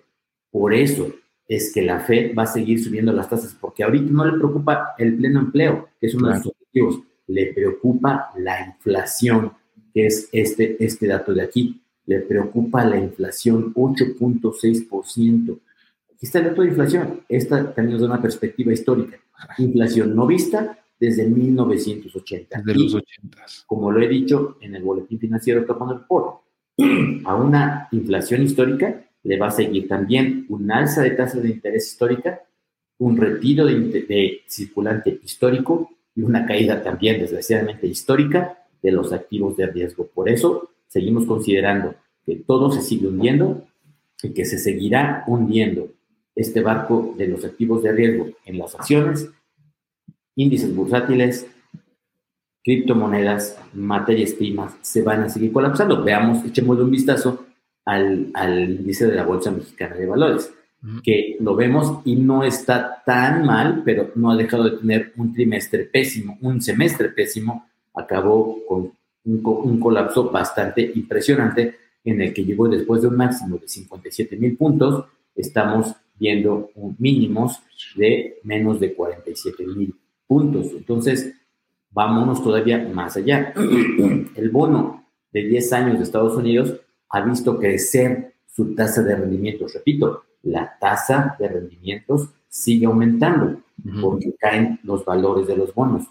Por eso es que la Fed va a seguir subiendo las tasas, porque ahorita no le preocupa el pleno empleo, que es uno de sus objetivos, le preocupa la inflación, que es este, este dato de aquí, le preocupa la inflación 8.6%. Aquí está el dato de inflación. Esta también nos da una perspectiva histórica. Inflación no vista desde 1980. Desde los 80. Como lo he dicho en el boletín financiero Capón del Poro, a una inflación histórica, le va a seguir también un alza de tasa de interés histórica, un retiro de, circulante histórico y una caída también, desgraciadamente, histórica de los activos de riesgo. Por eso seguimos considerando que todo se sigue hundiendo y que se seguirá hundiendo este barco de los activos de riesgo en las acciones, índices bursátiles, criptomonedas, materias primas, se van a seguir colapsando. Veamos, echemos un vistazo al, índice de la Bolsa Mexicana de Valores, que lo vemos y no está tan mal, pero no ha dejado de tener un trimestre pésimo, un semestre pésimo, acabó con un, colapso bastante impresionante en el que llegó después de un máximo de 57 mil puntos, estamos viendo mínimos de menos de 47 mil puntos. Entonces, vámonos todavía más allá. El bono de 10 años de Estados Unidos ha visto crecer su tasa de rendimientos. Repito, la tasa de rendimientos sigue aumentando porque caen los valores de los bonos.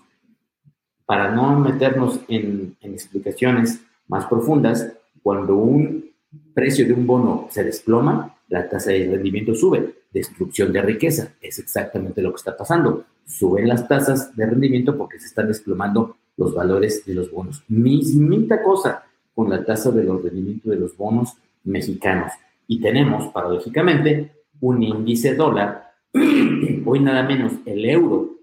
Para no meternos en, en explicaciones más profundas, cuando un precio de un bono se desploma, la tasa de rendimiento sube. Destrucción de riqueza. Es exactamente lo que está pasando. Suben las tasas de rendimiento porque se están desplomando los valores de los bonos. Mismita cosa con la tasa de los rendimientos de los bonos mexicanos. Y tenemos, paradójicamente, un índice dólar. Hoy nada menos el euro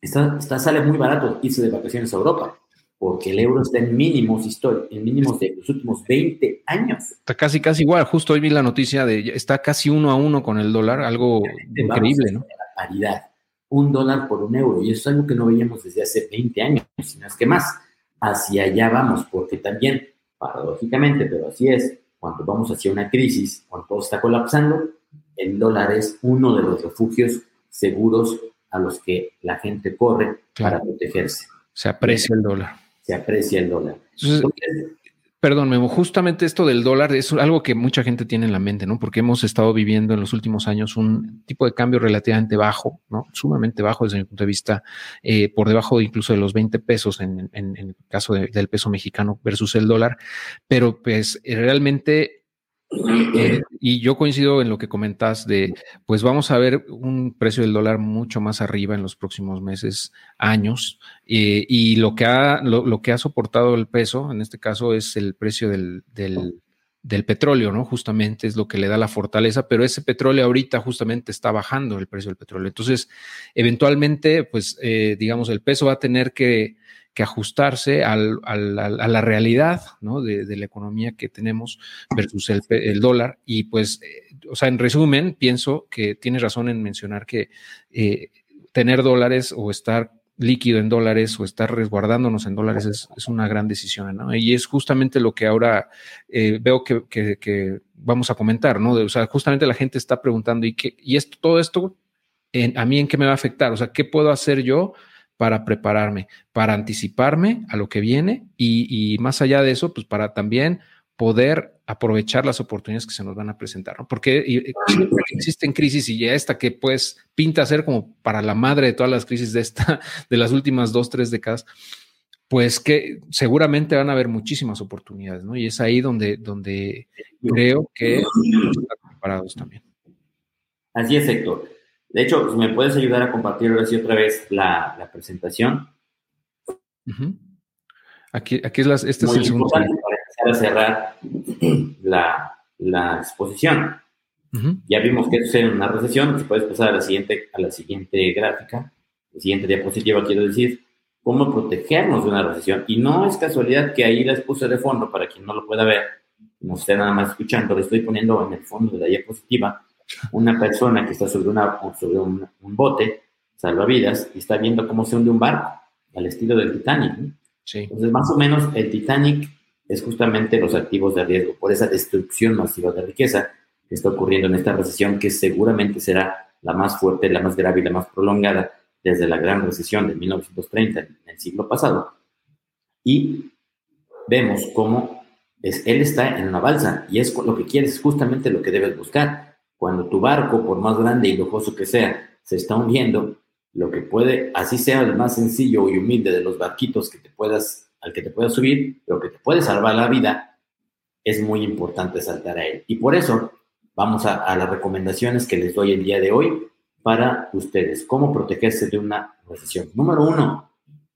está, está, sale muy barato irse de vacaciones a Europa porque el euro está en mínimos históricos, en mínimos de los últimos 20 años. Está casi, casi igual. Justo hoy vi la noticia de está casi uno a uno con el dólar, algo increíble, ¿no? La paridad, un dólar por un euro, y eso es algo que no veíamos desde hace 20 años, sino es que más. Hacia allá vamos, porque también, paradójicamente, pero así es, cuando vamos hacia una crisis, cuando todo está colapsando, el dólar es uno de los refugios seguros a los que la gente corre para protegerse. Se aprecia el dólar se aprecia el dólar. perdón, Memo, justamente esto del dólar es algo que mucha gente tiene en la mente, ¿no? Porque hemos estado viviendo en los últimos años un tipo de cambio relativamente bajo, ¿no? Sumamente bajo desde mi punto de vista, eh, por debajo incluso de los 20 pesos en, el caso del peso mexicano versus el dólar, pero pues realmente eh, y yo coincido en lo que comentas de, pues vamos a ver un precio del dólar mucho más arriba en los próximos meses, años, eh, y lo que, ha, lo, que ha soportado el peso, en este caso, es el precio del, petróleo, ¿no? Justamente es lo que le da la fortaleza, pero ese petróleo ahorita justamente está bajando el precio del petróleo. Entonces, eventualmente, pues, eh, digamos, el peso va a tener que que ajustarse a la realidad de, la economía que tenemos versus el, dólar. Y pues, eh, o sea, en resumen, pienso que tienes razón en mencionar que eh, tener dólares o estar líquido en dólares o estar resguardándonos en dólares es, una gran decisión, ¿no? Y es justamente lo que ahora eh, veo que, vamos a comentar, ¿no? o sea, justamente la gente está preguntando, ¿y, qué, y esto, todo esto, a mí en qué me va a afectar? O sea, ¿qué puedo hacer yo para prepararme, para anticiparme a lo que viene y, más allá de eso, pues para también poder aprovechar las oportunidades que se nos van a presentar, ¿no? Porque existen crisis y ya esta que pues pinta ser como para la madre de todas las crisis de esta, de las últimas dos, tres décadas, pues que seguramente van a haber muchísimas oportunidades, ¿no? Y es ahí donde, donde creo que están preparados también. Así es, Héctor. De hecho, si me puedes ayudar a compartir ahora sí otra vez la, presentación. Aquí, aquí es la, este es el segundo. Para empezar a cerrar la, exposición. Ya vimos que es en una recesión. Si puedes pasar a la siguiente, a la siguiente gráfica, la siguiente diapositiva, quiero decir, cómo protegernos de una recesión. Y no es casualidad que ahí les puse de fondo, para quien no lo pueda ver, no esté nada más escuchando, le estoy poniendo en el fondo de la diapositiva una persona que está sobre, una, sobre un, bote salvavidas y está viendo cómo se hunde un barco, al estilo del Titanic. Entonces, más o menos, el Titanic es justamente los activos de riesgo, por esa destrucción masiva de riqueza que está ocurriendo en esta recesión, que seguramente será la más fuerte, la más grave y la más prolongada desde la gran recesión de 1930, en el siglo pasado. Y vemos cómo es, él está en una balsa y es lo que quieres, es justamente lo que debes buscar cuando tu barco, por más grande y lujoso que sea, se está hundiendo, lo que puede, así sea el más sencillo y humilde de los barquitos que te puedas, al que te puedas subir, lo que te puede salvar la vida, es muy importante saltar a él. Y por eso vamos a, a las recomendaciones que les doy el día de hoy para ustedes. ¿Cómo protegerse de una recesión? Número uno,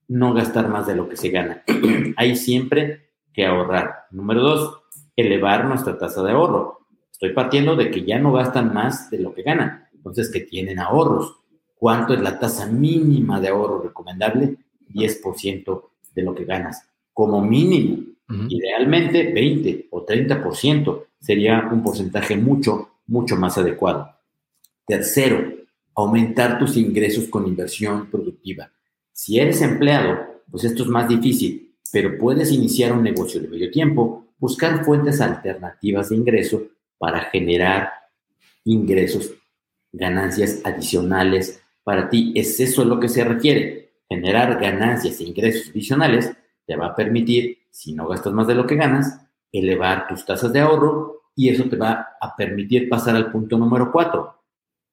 no gastar más de lo que se gana. Hay siempre que ahorrar. Número dos, elevar nuestra tasa de ahorro. Estoy partiendo de que ya no gastan más de lo que ganan, entonces que tienen ahorros. ¿Cuánto es la tasa mínima de ahorro recomendable? 10% de lo que ganas, como mínimo. Idealmente 20 o 30% sería un porcentaje mucho, mucho más adecuado. Tercero, aumentar tus ingresos con inversión productiva. Si eres empleado, pues esto es más difícil, pero puedes iniciar un negocio de medio tiempo, buscar fuentes alternativas de ingreso para generar ingresos, ganancias adicionales para ti. Es eso lo que se requiere. Generar ganancias e ingresos adicionales te va a permitir, si no gastas más de lo que ganas, elevar tus tasas de ahorro y eso te va a permitir pasar al punto número cuatro.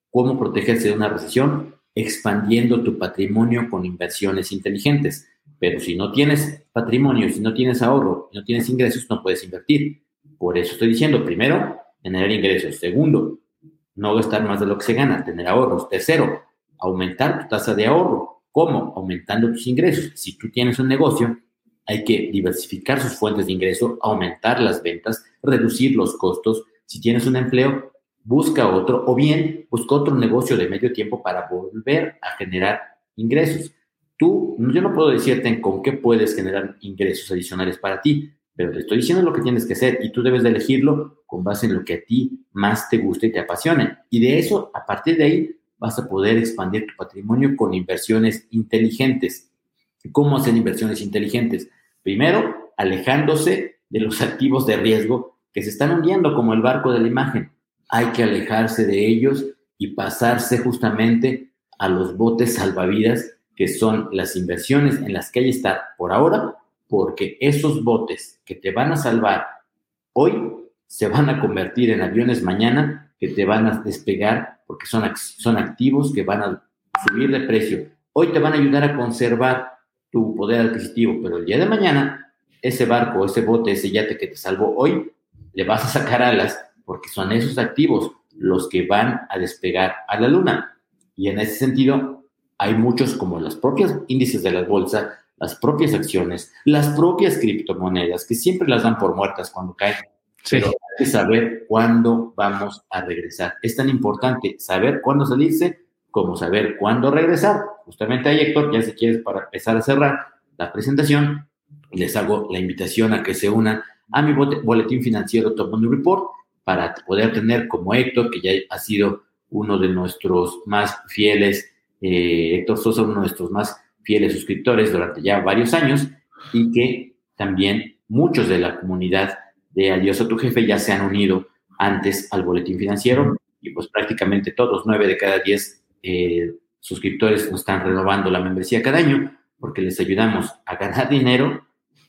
¿Cómo protegerse de una recesión? Expandiendo tu patrimonio con inversiones inteligentes. Pero si no tienes patrimonio, si no tienes ahorro, no tienes ingresos, no puedes invertir. Por eso estoy diciendo, primero, generar ingresos. Segundo, no gastar más de lo que se gana, tener ahorros. Tercero, aumentar tu tasa de ahorro. ¿Cómo? Aumentando tus ingresos. Si tú tienes un negocio, hay que diversificar sus fuentes de ingreso, aumentar las ventas, reducir los costos. Si tienes un empleo, busca otro o bien busca otro negocio de medio tiempo para volver a generar ingresos. Tú, yo no puedo decirte con qué puedes generar ingresos adicionales para ti, pero te estoy diciendo lo que tienes que hacer y tú debes de elegirlo con base en lo que a ti más te guste y te apasione. Y de eso, a partir de ahí, vas a poder expandir tu patrimonio con inversiones inteligentes. ¿Cómo hacer inversiones inteligentes? Primero, alejándose de los activos de riesgo que se están hundiendo como el barco de la imagen. Hay que alejarse de ellos y pasarse justamente a los botes salvavidas que son las inversiones en las que hay que estar por ahora porque esos botes que te van a salvar hoy se van a convertir en aviones mañana que te van a despegar porque son, son activos que van a subir de precio. Hoy te van a ayudar a conservar tu poder adquisitivo, pero el día de mañana, ese barco, ese bote, ese yate que te salvó hoy, le vas a sacar alas porque son esos activos los que van a despegar a la luna. Y en ese sentido, hay muchos como los propios índices de la bolsa, las propias acciones, las propias criptomonedas, que siempre las dan por muertas cuando caen. Pero hay que saber cuándo vamos a regresar. Es tan importante saber cuándo salirse como saber cuándo regresar. Justamente ahí, Héctor, ya si quieres para empezar a cerrar la presentación, les hago la invitación a que se unan a mi boletín financiero Top Money Report para poder tener como Héctor, que ya ha sido uno de nuestros más fieles, eh, Héctor Sosa, uno de nuestros más fieles suscriptores durante ya varios años y que también muchos de la comunidad de Adiós a tu jefe ya se han unido antes al boletín financiero y pues prácticamente todos, nueve de cada diez eh, suscriptores nos están renovando la membresía cada año porque les ayudamos a ganar dinero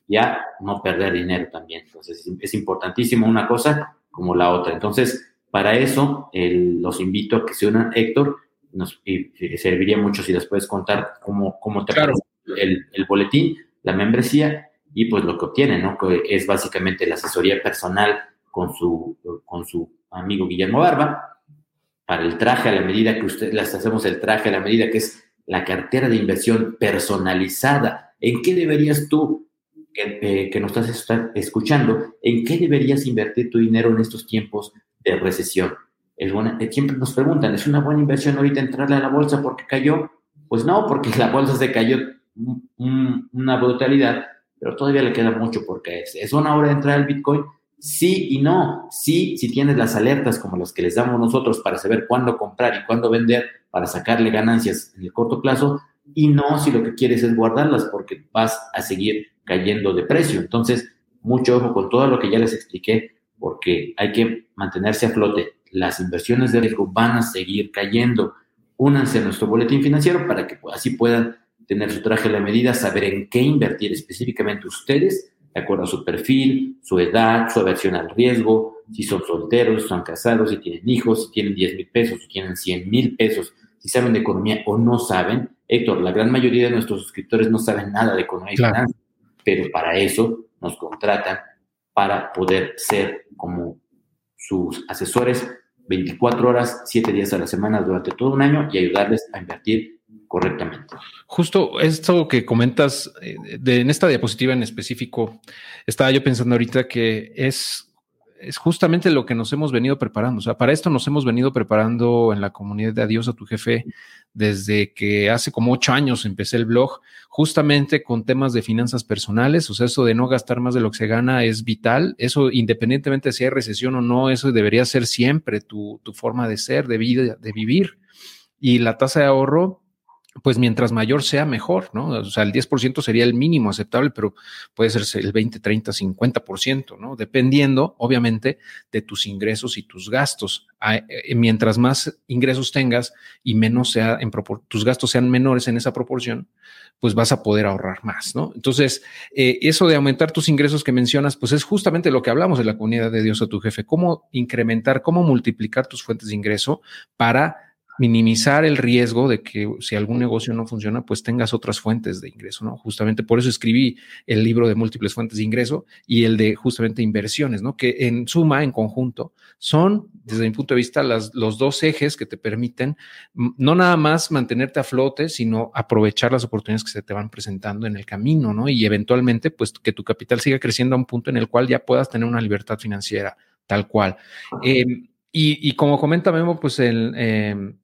y a no perder dinero también. Entonces es importantísimo una cosa como la otra. Entonces, para eso los invito a que se unan, Héctor, nos serviría mucho si les puedes contar cómo, cómo te claro. el, el, boletín, la membresía y pues lo que obtienen, ¿no? Que es básicamente la asesoría personal con su, con su amigo Guillermo Barba para el traje a la medida que ustedes les hacemos el traje a la medida que es la cartera de inversión personalizada. ¿En qué deberías tú, que, eh, que nos estás escuchando, en qué deberías invertir tu dinero en estos tiempos de recesión? Es buena, eh, siempre nos preguntan, ¿es una buena inversión ahorita entrarle a la bolsa porque cayó? Pues no, porque la bolsa se cayó una brutalidad, pero todavía le queda mucho porque es. ¿Es una hora de entrar al Bitcoin? Sí y no. Sí, si tienes las alertas como las que les damos nosotros para saber cuándo comprar y cuándo vender para sacarle ganancias en el corto plazo, y no si lo que quieres es guardarlas porque vas a seguir cayendo de precio. Entonces, mucho ojo con todo lo que ya les expliqué, porque hay que mantenerse a flote las inversiones de riesgo van a seguir cayendo. Únanse a nuestro boletín financiero para que así puedan tener su traje a la medida, saber en qué invertir específicamente ustedes, de acuerdo a su perfil, su edad, su aversión al riesgo, si son solteros, si son casados, si tienen hijos, si tienen 10 mil pesos, si tienen 100 mil pesos, si saben de economía o no saben. Héctor, la gran mayoría de nuestros suscriptores no saben nada de economía y finanzas, pero para eso nos contratan para poder ser como sus asesores 24 horas, 7 días a la semana durante todo un año y ayudarles a invertir correctamente. Justo esto que comentas eh, de, en esta diapositiva en específico, estaba yo pensando ahorita que es es justamente lo que nos hemos venido preparando. O sea, para esto nos hemos venido preparando en la comunidad de Adiós a tu jefe desde que hace como ocho años empecé el blog, justamente con temas de finanzas personales. O sea, eso de no gastar más de lo que se gana es vital. Eso, independientemente de si hay recesión o no, eso debería ser siempre tu, tu forma de ser, de vida, de vivir. Y la tasa de ahorro, pues mientras mayor sea, mejor, ¿no? O sea, el 10% sería el mínimo aceptable, pero puede ser el 20, 30, 50%, ¿no? Dependiendo, obviamente, de tus ingresos y tus gastos. Eh, mientras más ingresos tengas y menos sea en tus gastos sean menores en esa proporción, pues vas a poder ahorrar más, ¿no? Entonces, eh, eso de aumentar tus ingresos que mencionas, pues es justamente lo que hablamos de la comunidad de Dios a tu jefe, cómo incrementar, cómo multiplicar tus fuentes de ingreso para minimizar el riesgo de que si algún negocio no funciona, pues tengas otras fuentes de ingreso, ¿no? Justamente por eso escribí el libro de múltiples fuentes de ingreso y el de justamente inversiones, ¿no? Que en suma, en conjunto, son, desde mi punto de vista, las, los dos ejes que te permiten no nada más mantenerte a flote, sino aprovechar las oportunidades que se te van presentando en el camino, ¿no? Y eventualmente, pues que tu capital siga creciendo a un punto en el cual ya puedas tener una libertad financiera tal cual. Eh, y, como comenta Memo, pues el, eh,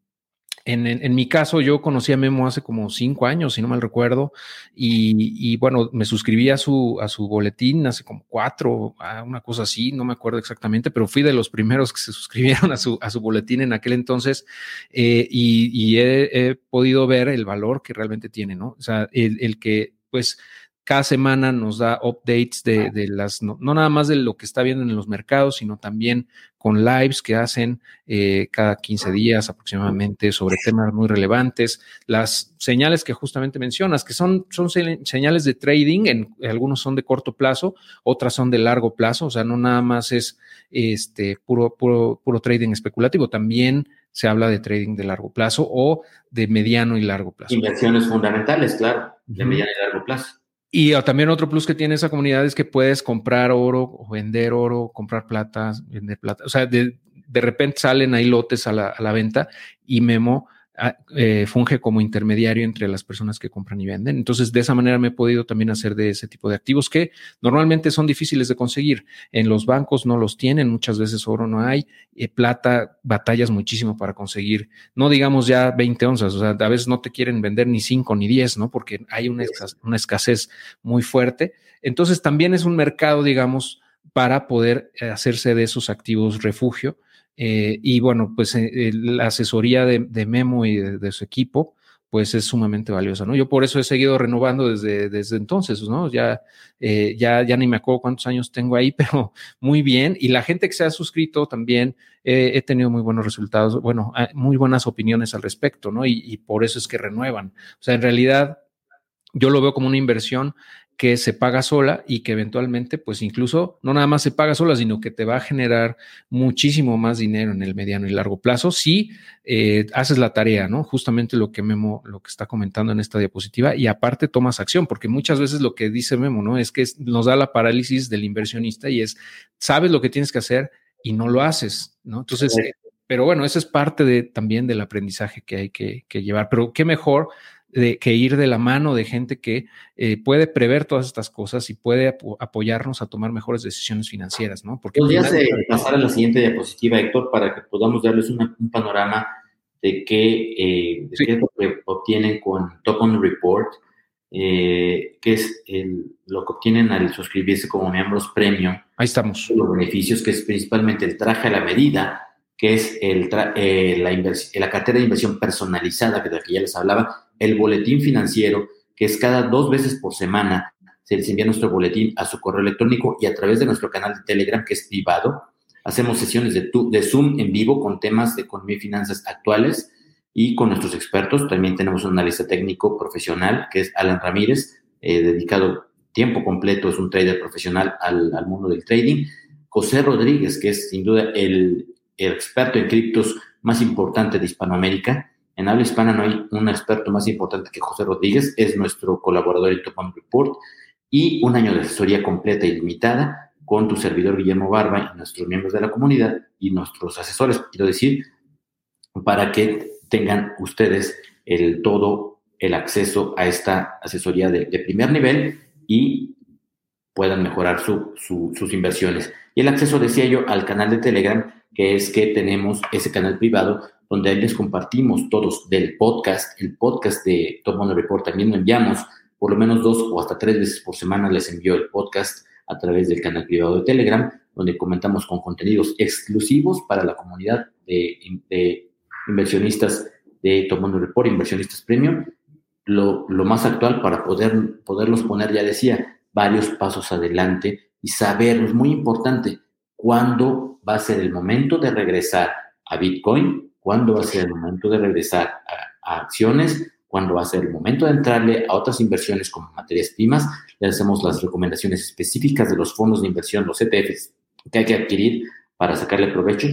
en, mi caso, yo conocí a Memo hace como cinco años, si no mal recuerdo, y, bueno, me suscribí a su, a su boletín hace como cuatro, una cosa así, no me acuerdo exactamente, pero fui de los primeros que se suscribieron a su, a su boletín en aquel entonces eh, y, he, podido ver el valor que realmente tiene, ¿no? O sea, el, el que, pues, cada semana nos da updates de, las, no, nada más de lo que está viendo en los mercados, sino también con lives que hacen eh, cada 15 días aproximadamente sobre temas muy relevantes. Las señales que justamente mencionas, que son, son señales de trading, en, algunos son de corto plazo, otras son de largo plazo, o sea, no nada más es este, puro, puro, puro trading especulativo, también se habla de trading de largo plazo o de mediano y largo plazo. Inversiones fundamentales, claro, de mediano y largo plazo. Y también otro plus que tiene esa comunidad es que puedes comprar oro o vender oro, comprar plata, vender plata. O sea, de, de repente salen ahí lotes a la, a la venta y Memo Ah, eh, funge como intermediario entre las personas que compran y venden. Entonces, de esa manera me he podido también hacer de ese tipo de activos que normalmente son difíciles de conseguir. En los bancos no los tienen, muchas veces oro no hay, eh, plata batallas muchísimo para conseguir, no digamos ya 20 onzas, o sea, a veces no te quieren vender ni 5 ni 10, ¿no? Porque hay una, una escasez muy fuerte. Entonces, también es un mercado, digamos, para poder eh, hacerse de esos activos refugio eh, y bueno, pues eh, la asesoría de, Memo y de, su equipo, pues es sumamente valiosa, ¿no? Yo por eso he seguido renovando desde, desde entonces, ¿no? Ya, eh, ya, ya ni me acuerdo cuántos años tengo ahí, pero muy bien. Y la gente que se ha suscrito también he tenido muy buenos resultados, bueno, ah, muy buenas opiniones al respecto, ¿no? Y por eso es que renuevan. O sea, en realidad yo lo veo como una inversión que se paga sola y que eventualmente, pues incluso no nada más se paga sola, sino que te va a generar muchísimo más dinero en el mediano y largo plazo si eh, haces la tarea, ¿no? Justamente lo que Memo, lo que está comentando en esta diapositiva y aparte tomas acción, porque muchas veces lo que dice Memo, ¿no? Es que nos da la parálisis del inversionista y es, sabes lo que tienes que hacer y no lo haces, ¿no? Entonces, pero bueno, eso es parte de, también del aprendizaje que hay que, que llevar, pero qué mejor de, que ir de la mano de gente que eh, puede prever todas estas cosas y puede apoyarnos a tomar mejores decisiones financieras, ¿no? Porque ¿Podrías eh, pasar a la siguiente diapositiva, Héctor, para que podamos darles un panorama de qué, eh, lo que obtienen con Token Report, eh, que es lo que obtienen al suscribirse como miembros premium. Ahí estamos. Los beneficios, que es principalmente el traje a la medida, que es el la, la cartera de inversión personalizada, que de aquí ya les hablaba, el boletín financiero, que es cada dos veces por semana. Se les envía nuestro boletín a su correo electrónico y a través de nuestro canal de Telegram, que es privado. Hacemos sesiones de, de Zoom en vivo con temas de economía y finanzas actuales y con nuestros expertos. También tenemos un analista técnico profesional, que es Alan Ramírez, eh, dedicado tiempo completo, es un trader profesional al, mundo del trading. José Rodríguez, que es sin duda el experto en criptos más importante de Hispanoamérica, en habla hispana no hay un experto más importante que José Rodríguez, es nuestro colaborador en Top Report y un año de asesoría completa y limitada con tu servidor Guillermo Barba y nuestros miembros de la comunidad y nuestros asesores, quiero decir, para que tengan ustedes el todo el acceso a esta asesoría de, primer nivel y puedan mejorar sus inversiones. Y el acceso, decía yo, al canal de Telegram, que es que tenemos ese canal privado donde ahí les compartimos todos del podcast, el podcast de Top Report, también lo enviamos por lo menos dos o hasta tres veces por semana les envío el podcast a través del canal privado de Telegram, donde comentamos con contenidos exclusivos para la comunidad de, inversionistas de Top Report, inversionistas premium, lo, lo, más actual para poder, poderlos poner, ya decía, varios pasos adelante y saber, es muy importante, cuándo va a ser el momento de regresar a Bitcoin, cuándo va a ser el momento de regresar a, acciones, cuándo va a ser el momento de entrarle a otras inversiones como materias primas. Le hacemos las recomendaciones específicas de los fondos de inversión, los ETFs, que hay que adquirir para sacarle provecho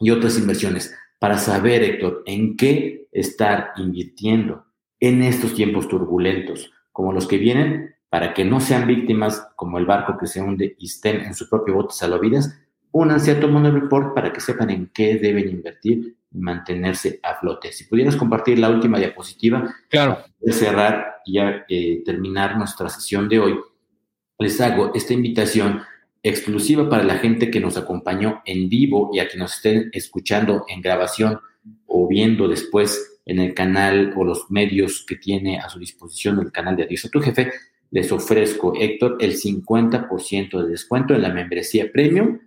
y otras inversiones para saber, Héctor, en qué estar invirtiendo en estos tiempos turbulentos como los que vienen para que no sean víctimas como el barco que se hunde y estén en su propio bote salvavidas, únanse a Mundo Report para que sepan en qué deben invertir y mantenerse a flote. Si pudieras compartir la última diapositiva, claro. de cerrar y ya eh, terminar nuestra sesión de hoy, les hago esta invitación exclusiva para la gente que nos acompañó en vivo y a que nos estén escuchando en grabación o viendo después en el canal o los medios que tiene a su disposición el canal de Adiós a tu jefe, les ofrezco, Héctor, el 50% de descuento en la membresía premium.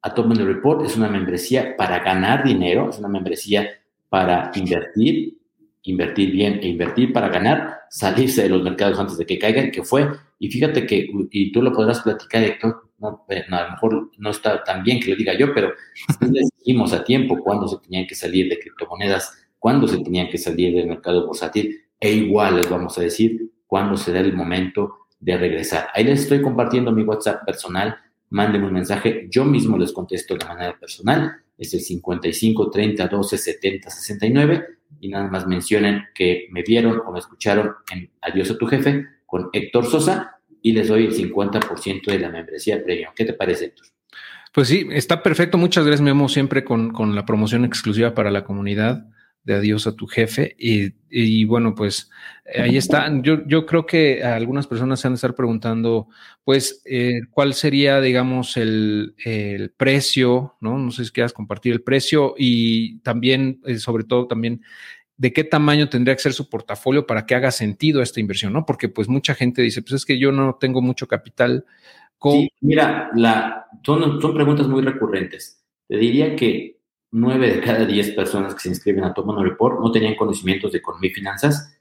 A Top Report es una membresía para ganar dinero, es una membresía para invertir, invertir bien e invertir para ganar, salirse de los mercados antes de que caigan, que fue, y fíjate que, y tú lo podrás platicar, Héctor, eh, no, a lo mejor no está tan bien que lo diga yo, pero les dijimos a tiempo cuándo se tenían que salir de criptomonedas, cuándo se tenían que salir del mercado bursátil, e igual les vamos a decir cuándo será el momento de regresar. Ahí les estoy compartiendo mi WhatsApp personal, mándenme un mensaje, yo mismo les contesto de manera personal, es el 55 30 12 70 69 y nada más mencionen que me vieron o me escucharon en Adiós a tu jefe con Héctor Sosa y les doy el 50% de la membresía premium. ¿Qué te parece, Héctor? Pues sí, está perfecto. Muchas gracias, Memo, siempre con, con la promoción exclusiva para la comunidad de adiós a tu jefe. Y, bueno, pues eh, ahí está. Yo, yo creo que algunas personas se han de estar preguntando, pues, eh, ¿cuál sería, digamos, el, precio? ¿no? no sé si quieras compartir el precio y también, eh, sobre todo, también de qué tamaño tendría que ser su portafolio para que haga sentido esta inversión, ¿no? Porque pues mucha gente dice, pues es que yo no tengo mucho capital. Sí, mira, la, son, son preguntas muy recurrentes. Te diría que nueve de cada diez personas que se inscriben a Top Report no tenían conocimientos de economía y finanzas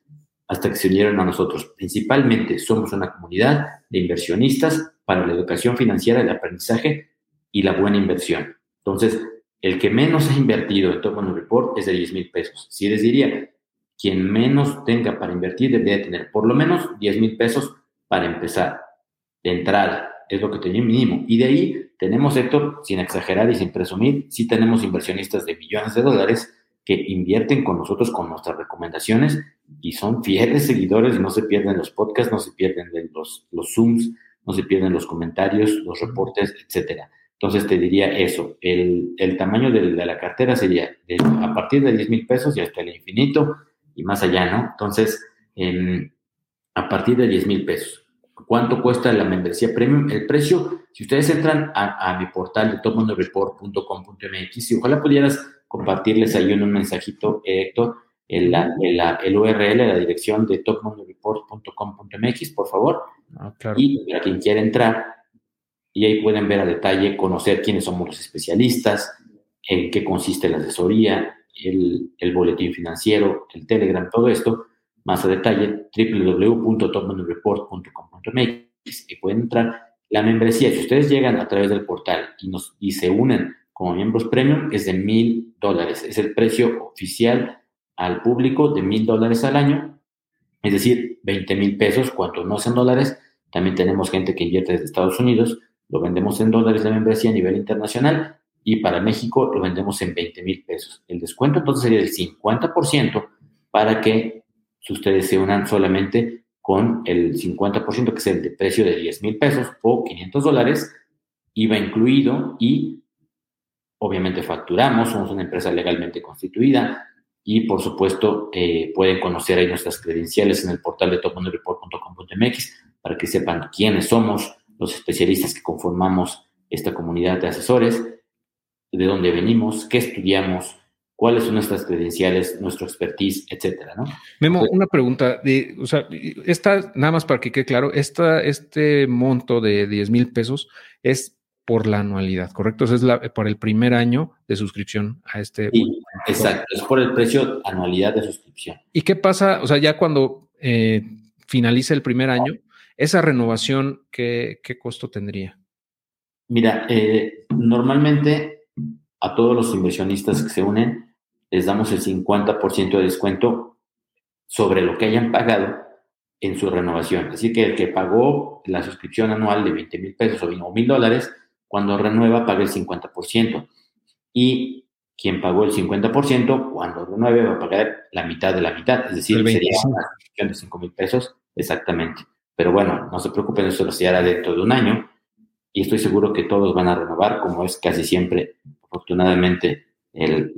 hasta que se unieron a nosotros. Principalmente somos una comunidad de inversionistas para la educación financiera, el aprendizaje y la buena inversión. Entonces, el que menos ha invertido en Top Report es de 10 mil pesos. Si les diría, quien menos tenga para invertir debería tener por lo menos 10 mil pesos para empezar de entrada. Es lo que tenía mínimo. Y de ahí tenemos, Héctor, sin exagerar y sin presumir, sí tenemos inversionistas de millones de dólares que invierten con nosotros con nuestras recomendaciones y son fieles seguidores no se pierden los podcasts, no se pierden los, los Zooms, no se pierden los comentarios, los reportes, etcétera. Entonces te diría eso, el, el tamaño de, la cartera sería a partir de 10 mil pesos y hasta el infinito y más allá, ¿no? Entonces, a partir de 10 mil pesos. ¿Cuánto cuesta la membresía premium? El precio, si ustedes entran a, mi portal de topmonoreport.com.mx y ojalá pudieras compartirles ahí en un mensajito, Héctor, el, el, el, URL, la dirección de topmonoreport.com.mx, por favor. Ah, y para quien quiera entrar, y ahí pueden ver a detalle, conocer quiénes somos los especialistas, en qué consiste la asesoría, el, el boletín financiero, el Telegram, todo esto más a detalle, www.topmoneyreport.com.mx y pueden entrar. La membresía, si ustedes llegan a través del portal y, nos, y se unen como miembros premium, es de mil dólares. Es el precio oficial al público de mil dólares al año, es decir, 20 mil pesos, cuanto no sean dólares. También tenemos gente que invierte desde Estados Unidos, lo vendemos en dólares de membresía a nivel internacional y para México lo vendemos en 20 mil pesos. El descuento entonces sería del 50% para que ustedes se unan solamente con el 50%, que es el de precio de 10 mil pesos o 500 dólares, IVA incluido y obviamente facturamos, somos una empresa legalmente constituida y por supuesto eh, pueden conocer ahí nuestras credenciales en el portal de topondereport.com.mx para que sepan quiénes somos, los especialistas que conformamos esta comunidad de asesores, de dónde venimos, qué estudiamos, cuáles son nuestras credenciales, nuestro expertise, etcétera, ¿no? Memo, una pregunta, de, o sea, esta, nada más para que quede claro, esta, este monto de 10 mil pesos es por la anualidad, ¿correcto? es la, por el primer año de suscripción a este. Sí, exacto, es por el precio anualidad de suscripción. ¿Y qué pasa? O sea, ya cuando eh, finalice el primer año, esa renovación, ¿qué, qué costo tendría? Mira, eh, normalmente a todos los inversionistas que se unen les damos el 50% de descuento sobre lo que hayan pagado en su renovación. Así que el que pagó la suscripción anual de 20 mil pesos o mil dólares, cuando renueva paga el 50%. Y quien pagó el 50%, cuando renueve va a pagar la mitad de la mitad. Es decir, sería una suscripción de 5 mil pesos exactamente. Pero bueno, no se preocupen, eso lo se hará dentro de un año y estoy seguro que todos van a renovar, como es casi siempre, afortunadamente, el,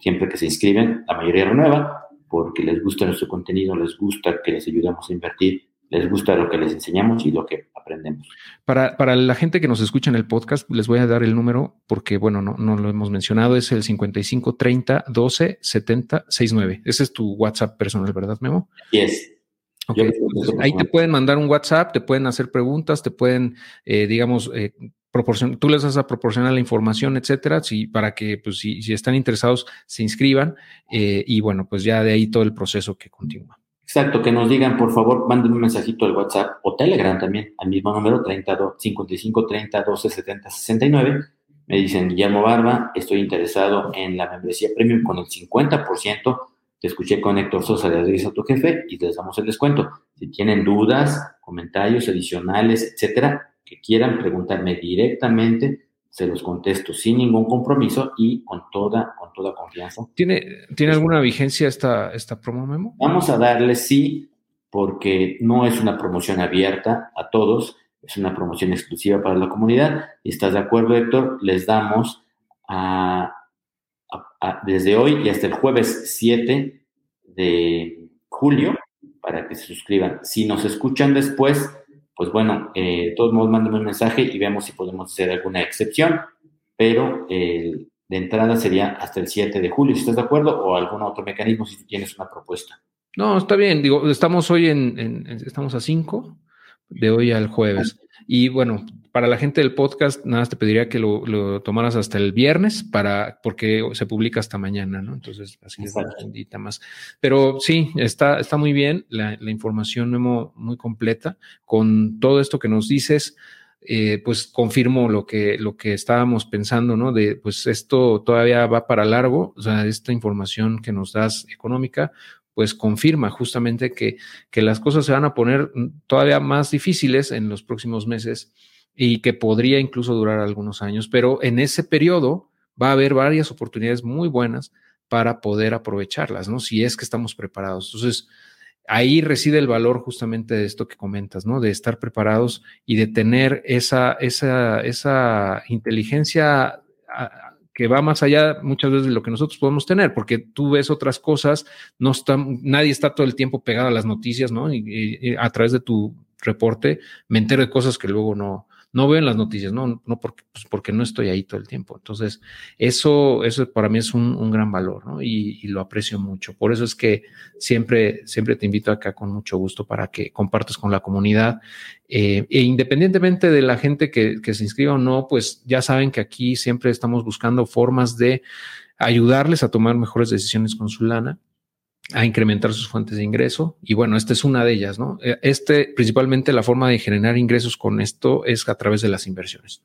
siempre que se inscriben, la mayoría renueva porque les gusta nuestro contenido, les gusta que les ayudamos a invertir, les gusta lo que les enseñamos y lo que aprendemos. Para, para la gente que nos escucha en el podcast, les voy a dar el número porque, bueno, no, no lo hemos mencionado, es el 55 30 12 70 69. Ese es tu WhatsApp personal, ¿verdad, Memo? Sí es. Ahí te pueden mandar un WhatsApp, te pueden hacer preguntas, te pueden, eh, digamos, eh, proporcionar, tú les vas a proporcionar la información, etcétera, si, para que, pues, si, están interesados, se inscriban eh, y bueno, pues ya de ahí todo el proceso que continúa. Exacto, que nos digan, por favor, manden un mensajito al WhatsApp o Telegram también, al mismo número, 32, 55 30 12 70 69. Me dicen, Guillermo Barba, estoy interesado en la membresía premium con el 50% te escuché con Héctor Sosa de Adrián a tu jefe y les damos el descuento. Si tienen dudas, comentarios adicionales, etcétera, que quieran preguntarme directamente, se los contesto sin ningún compromiso y con toda, con toda confianza. ¿Tiene, ¿tiene alguna vigencia esta, esta promo memo? Vamos a darle sí, porque no es una promoción abierta a todos, es una promoción exclusiva para la comunidad. ¿Y estás de acuerdo, Héctor? Les damos a desde hoy y hasta el jueves 7 de julio para que se suscriban. Si nos escuchan después, pues bueno, eh, todos modos mándenme un mensaje y veamos si podemos hacer alguna excepción, pero de entrada sería hasta el 7 de julio, si estás de acuerdo, o algún otro mecanismo si tienes una propuesta. No, está bien, digo, estamos hoy en, estamos a 5 de hoy al jueves. Y bueno, para la gente del podcast, nada más te pediría que lo, tomaras hasta el viernes para, porque se publica hasta mañana, ¿no? Entonces, así es un más. Pero sí, está, está muy bien la, información muy, muy completa. Con todo esto que nos dices, eh, pues confirmo lo que, lo que estábamos pensando, ¿no? De pues esto todavía va para largo, o sea, esta información que nos das económica, pues confirma justamente que, que las cosas se van a poner todavía más difíciles en los próximos meses y que podría incluso durar algunos años, pero en ese periodo va a haber varias oportunidades muy buenas para poder aprovecharlas, ¿no? Si es que estamos preparados. Entonces, ahí reside el valor justamente de esto que comentas, ¿no? De estar preparados y de tener esa, esa, esa inteligencia que va más allá muchas veces de lo que nosotros podemos tener, porque tú ves otras cosas, no está, nadie está todo el tiempo pegado a las noticias, ¿no? Y, a través de tu reporte me entero de cosas que luego no, no veo en las noticias, no, no porque, pues porque no estoy ahí todo el tiempo. Entonces, eso, eso para mí es un, gran valor, ¿no? Y, y, lo aprecio mucho. Por eso es que siempre, siempre te invito acá con mucho gusto para que compartas con la comunidad eh, e independientemente de la gente que, se inscriba o no, pues ya saben que aquí siempre estamos buscando formas de ayudarles a tomar mejores decisiones con su lana a incrementar sus fuentes de ingreso. Y bueno, esta es una de ellas, ¿no? Eh, este, principalmente la forma de generar ingresos con esto es a través de las inversiones.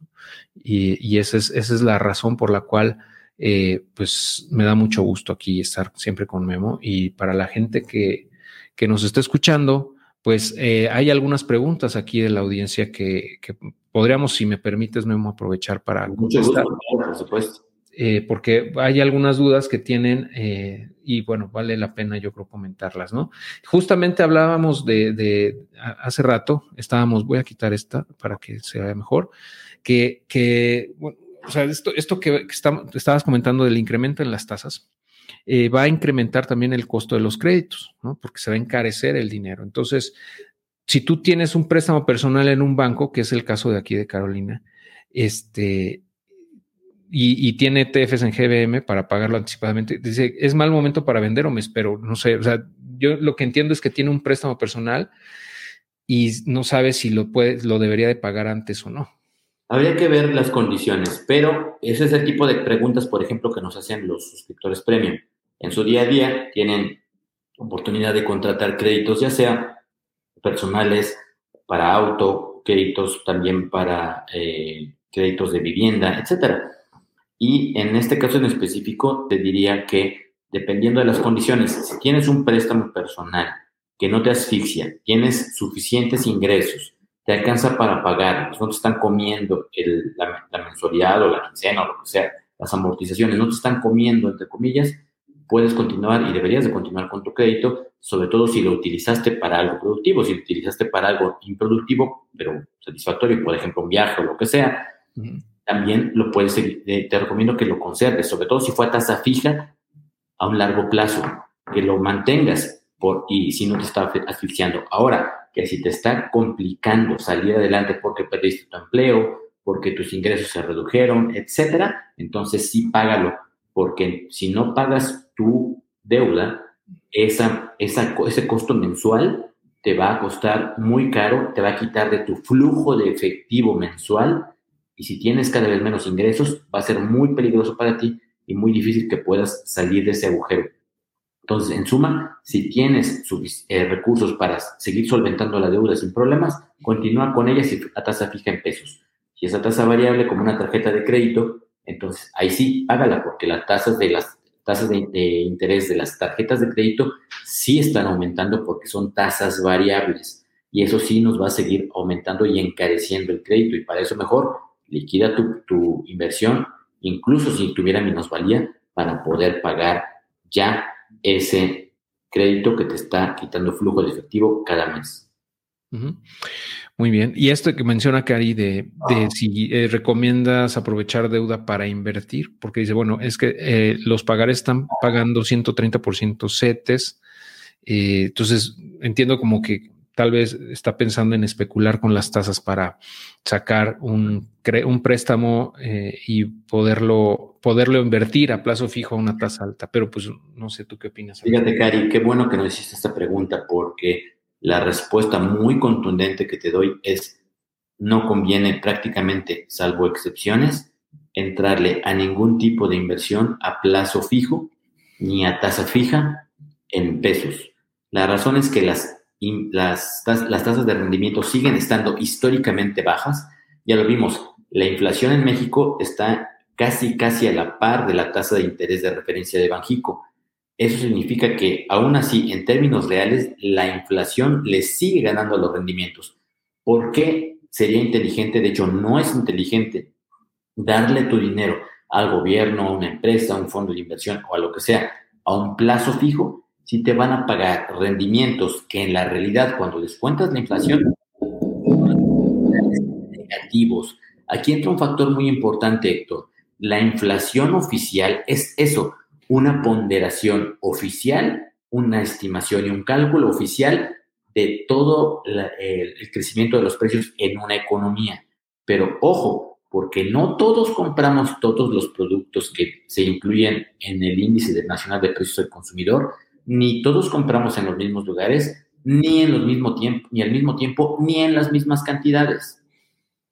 Y, esa, es, esa es la razón por la cual, eh, pues, me da mucho gusto aquí estar siempre con Memo. Y para la gente que, que nos está escuchando, pues eh, hay algunas preguntas aquí de la audiencia que, podríamos, si me permites, Memo, aprovechar para Mucho Gusto, por supuesto. Eh, porque hay algunas dudas que tienen eh, y bueno, vale la pena yo creo comentarlas, ¿no? Justamente hablábamos de, hace rato, estábamos, voy a quitar esta para que se vea mejor, que, que o sea, esto, esto que, estabas comentando del incremento en las tasas, eh, va a incrementar también el costo de los créditos, ¿no? Porque se va a encarecer el dinero. Entonces, si tú tienes un préstamo personal en un banco, que es el caso de aquí de Carolina, este, y, tiene TFs en GBM para pagarlo anticipadamente, dice, es mal momento para vender o me espero, no sé, o sea, yo lo que entiendo es que tiene un préstamo personal y no sabe si lo puede, lo debería de pagar antes o no. Habría que ver las condiciones, pero ese es el tipo de preguntas, por ejemplo, que nos hacen los suscriptores premium. En su día a día tienen oportunidad de contratar créditos, ya sea personales para auto, créditos también para eh, créditos de vivienda, etcétera. Y en este caso en específico, te diría que dependiendo de las condiciones, si tienes un préstamo personal que no te asfixia, tienes suficientes ingresos, te alcanza para pagar, no te están comiendo la, mensualidad o la quincena o lo que sea, las amortizaciones, no te están comiendo, entre comillas, puedes continuar y deberías de continuar con tu crédito, sobre todo si lo utilizaste para algo productivo, si lo utilizaste para algo improductivo, pero satisfactorio, por ejemplo, un viaje o lo que sea, también lo puedes, eh, te recomiendo que lo conserves, sobre todo si fue a tasa fija a un largo plazo, que lo mantengas por, y si no te está asfixiando. Ahora, que si te está complicando salir adelante porque perdiste tu empleo, porque tus ingresos se redujeron, etcétera, entonces sí págalo, porque si no pagas tu deuda, esa, esa, ese costo mensual te va a costar muy caro, te va a quitar de tu flujo de efectivo mensual y si tienes cada vez menos ingresos, va a ser muy peligroso para ti y muy difícil que puedas salir de ese agujero. Entonces, en suma, si tienes eh, recursos para seguir solventando la deuda sin problemas, continúa con ella si a tasa fija en pesos. Si esa tasa variable como una tarjeta de crédito, entonces ahí sí, hágala, porque las tasas de las tasas de, interés de las tarjetas de crédito sí están aumentando porque son tasas variables. Y eso sí nos va a seguir aumentando y encareciendo el crédito. Y para eso mejor liquida tu, tu inversión, incluso si tuviera minusvalía, para poder pagar ya ese crédito que te está quitando flujo de efectivo cada mes. Muy bien. Y esto que menciona Cari de, si eh, recomiendas aprovechar deuda para invertir, porque dice, bueno, es que eh, los pagares están pagando 130% CETES. Eh, entonces, entiendo como que tal vez está pensando en especular con las tasas para sacar un, un préstamo eh, y poderlo, poderlo invertir a plazo fijo a una tasa alta. Pero pues no sé tú qué opinas. Fíjate, Cari, qué bueno que nos hiciste esta pregunta porque la respuesta muy contundente que te doy es no conviene prácticamente, salvo excepciones, entrarle a ningún tipo de inversión a plazo fijo ni a tasa fija en pesos. La razón es que las las, las tasas de rendimiento siguen estando históricamente bajas. Ya lo vimos, la inflación en México está casi, casi a la par de la tasa de interés de referencia de Banjico. Eso significa que aún así, en términos reales, la inflación le sigue ganando los rendimientos. ¿Por qué sería inteligente? De hecho, no es inteligente darle tu dinero al gobierno, a una empresa, a un fondo de inversión o a lo que sea, a un plazo fijo si te van a pagar rendimientos que en la realidad, cuando descuentas la inflación, negativos. Aquí entra un factor muy importante, Héctor. La inflación oficial es eso, una ponderación oficial, una estimación y un cálculo oficial de todo el, crecimiento de los precios en una economía. Pero ojo, porque no todos compramos todos los productos que se incluyen en el índice nacional de precios del consumidor, ni todos compramos en los mismos lugares, ni en los ni al mismo tiempo, ni en las mismas cantidades.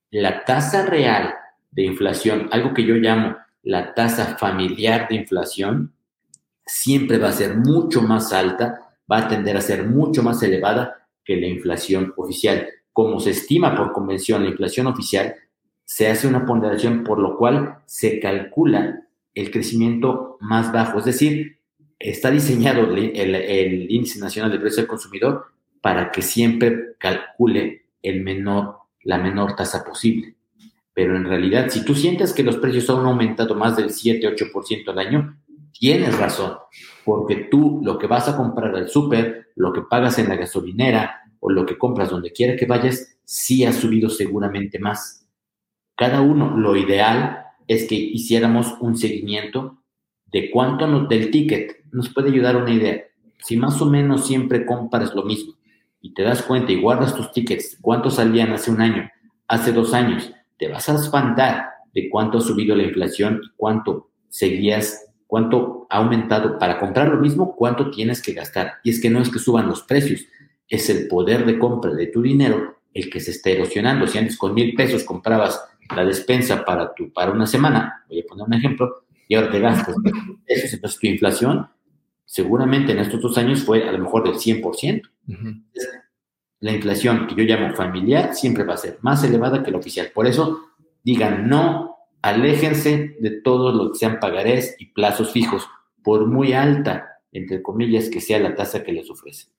La tasa real de inflación, algo que yo llamo la tasa familiar de inflación, siempre va a ser mucho más alta, va a tender a ser mucho más elevada que la inflación oficial. Como se estima por convención la inflación oficial, se hace una ponderación por lo cual se calcula el crecimiento más bajo, es decir, está diseñado el, índice nacional de precio del consumidor para que siempre calcule el la menor tasa posible. Pero en realidad, si tú sientes que los precios han aumentado más del 7-8% al año, tienes razón, porque tú lo que vas a comprar al súper, lo que pagas en la gasolinera o lo que compras donde quiera que vayas, sí ha subido seguramente más. Cada uno, lo ideal es que hiciéramos un seguimiento de cuánto del ticket nos puede ayudar una idea. Si más o menos siempre compras lo mismo y te das cuenta y guardas tus tickets, cuánto salían hace un año, hace dos años, te vas a espantar de cuánto ha subido la inflación y cuánto seguías cuánto ha aumentado para comprar lo mismo, cuánto tienes que gastar. Y es que no es que suban los precios, es el poder de compra de tu dinero el que se está erosionando. Si antes con mil pesos comprabas la despensa para, tu, para una semana, voy a poner un ejemplo, y ahora te gastas eso, entonces tu inflación seguramente en estos dos años fue a lo mejor del 100%. La inflación que yo llamo familiar siempre va a ser más elevada que la oficial. Por eso digan no aléjense de todo lo que sean pagarés y plazos fijos, por muy alta, entre comillas, que sea la tasa que les ofrecen.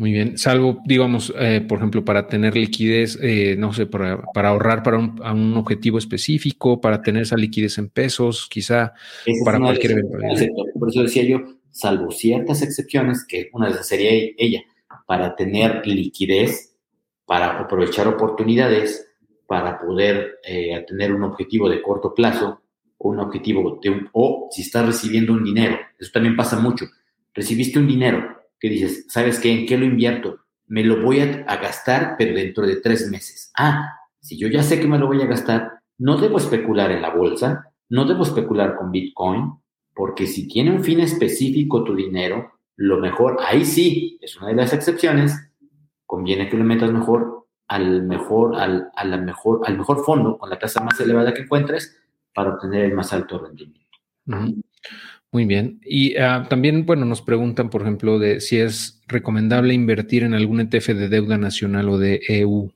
Muy bien, salvo, digamos, eh, por ejemplo, para tener liquidez, eh, no sé, para, ahorrar para un, objetivo específico, para tener esa liquidez en pesos, quizá, para cualquier eventualidad. Por eso decía yo, salvo ciertas excepciones, que una de esas sería ella, para tener liquidez, para aprovechar oportunidades, para poder eh, tener un objetivo de corto plazo o un objetivo de un, o si estás recibiendo un dinero, eso también pasa mucho. Recibiste un dinero que dices, ¿sabes qué? ¿En qué lo invierto? Me lo voy a, gastar, pero dentro de tres meses. Ah, si yo ya sé que me lo voy a gastar, no debo especular en la bolsa, no debo especular con Bitcoin, porque si tiene un fin específico tu dinero, lo mejor, ahí sí, es una de las excepciones, conviene que lo metas mejor al mejor, al, a la mejor, al mejor fondo con la tasa más elevada que encuentres para obtener el más alto rendimiento. Muy bien. Y ah, también, bueno, nos preguntan, por ejemplo, de si es recomendable invertir en algún ETF de deuda nacional o de EU.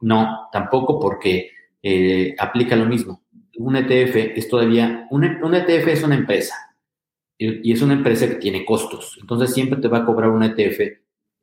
No, tampoco porque eh, aplica lo mismo. Un ETF es todavía, un, ETF es una empresa y, es una empresa que tiene costos. Entonces siempre te va a cobrar un ETF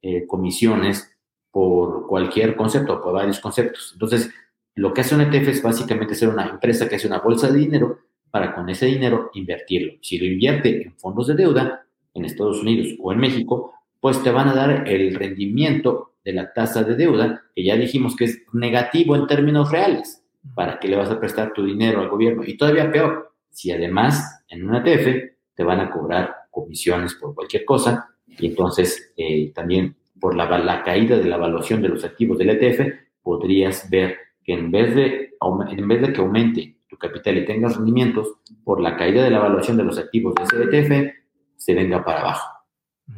eh, comisiones por cualquier concepto, por varios conceptos. Entonces, lo que hace un ETF es básicamente ser una empresa que hace una bolsa de dinero para con ese dinero invertirlo. Si lo invierte en fondos de deuda en Estados Unidos o en México, pues te van a dar el rendimiento de la tasa de deuda, que ya dijimos que es negativo en términos reales. ¿Para que le vas a prestar tu dinero al gobierno? Y todavía peor, si además en un ETF te van a cobrar comisiones por cualquier cosa, y entonces eh, también por la, caída de la evaluación de los activos del ETF, podrías ver que en vez, de, en vez de que aumente tu capital y tengas rendimientos, por la caída de la evaluación de los activos de ese ETF, se venga para abajo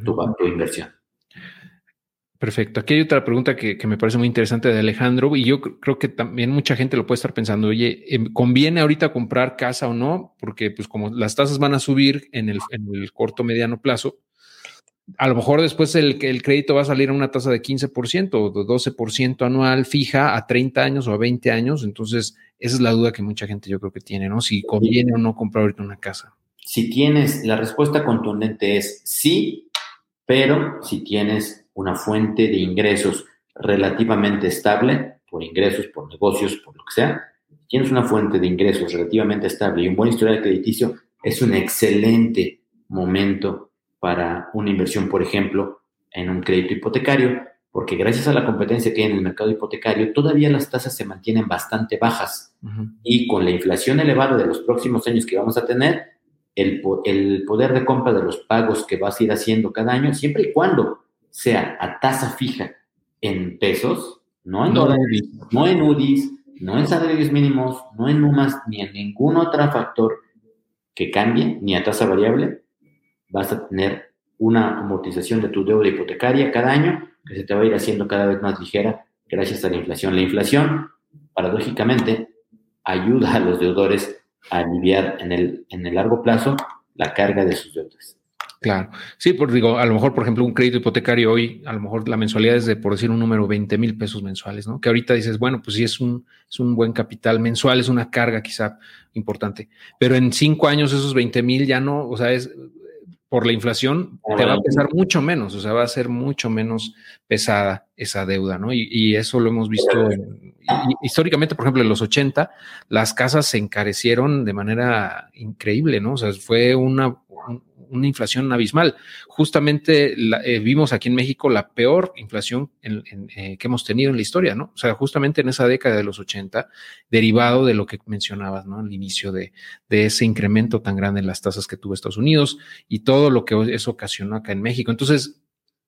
tu, tu inversión. Perfecto. Aquí hay otra pregunta que, me parece muy interesante de Alejandro y yo creo que también mucha gente lo puede estar pensando, oye, em, ¿conviene ahorita comprar casa o no? Porque pues como las tasas van a subir en el, en el corto mediano plazo, a lo mejor después el, el crédito va a salir a una tasa de 15% o de 12% anual fija a 30 años o a 20 años. Entonces, esa es la duda que mucha gente yo creo que tiene, ¿no? Si conviene o no comprar ahorita una casa. Si tienes, la respuesta contundente es sí, pero si tienes una fuente de ingresos relativamente estable, por ingresos, por negocios, por lo que sea, tienes una fuente de ingresos relativamente estable y un buen historial crediticio, es un excelente momento para una inversión, por ejemplo, en un crédito hipotecario, porque gracias a la competencia que hay en el mercado hipotecario, todavía las tasas se mantienen bastante bajas. Y con la inflación elevada de los próximos años que vamos a tener, el, el, poder de compra de los pagos que vas a ir haciendo cada año, siempre y cuando sea a tasa fija en pesos, no en dólares, no en UDIs, no en salarios mínimos, no en UMAS, ni en ningún otro factor que cambie, ni a tasa variable, vas a tener una amortización de tu deuda hipotecaria cada año que se te va a ir haciendo cada vez más ligera gracias a la inflación. La inflación, paradójicamente, ayuda a los deudores a aliviar en el, en el largo plazo la carga de sus deudas. Claro. Sí, por, digo, a lo mejor, por ejemplo, un crédito hipotecario hoy, a lo mejor la mensualidad es de, por decir un número, 20 mil pesos mensuales, ¿no? Que ahorita dices, bueno, pues sí es un, es un buen capital mensual, es una carga quizá importante. Pero en cinco años esos 20 mil ya no, o sea, es, por la inflación te va a pesar mucho menos, o sea, va a ser mucho menos pesada esa deuda, ¿no? Y, eso lo hemos visto históricamente, por ejemplo, en los 80, las casas se encarecieron de manera increíble, ¿no? O sea, fue una, una inflación abismal. Justamente eh, vimos aquí en México la peor inflación eh, que hemos tenido en la historia, ¿no? O sea, justamente en esa década de los 80, derivado de lo que mencionabas, ¿no? Al inicio de, ese incremento tan grande en las tasas que tuvo Estados Unidos y todo lo que eso ocasionó acá en México. Entonces,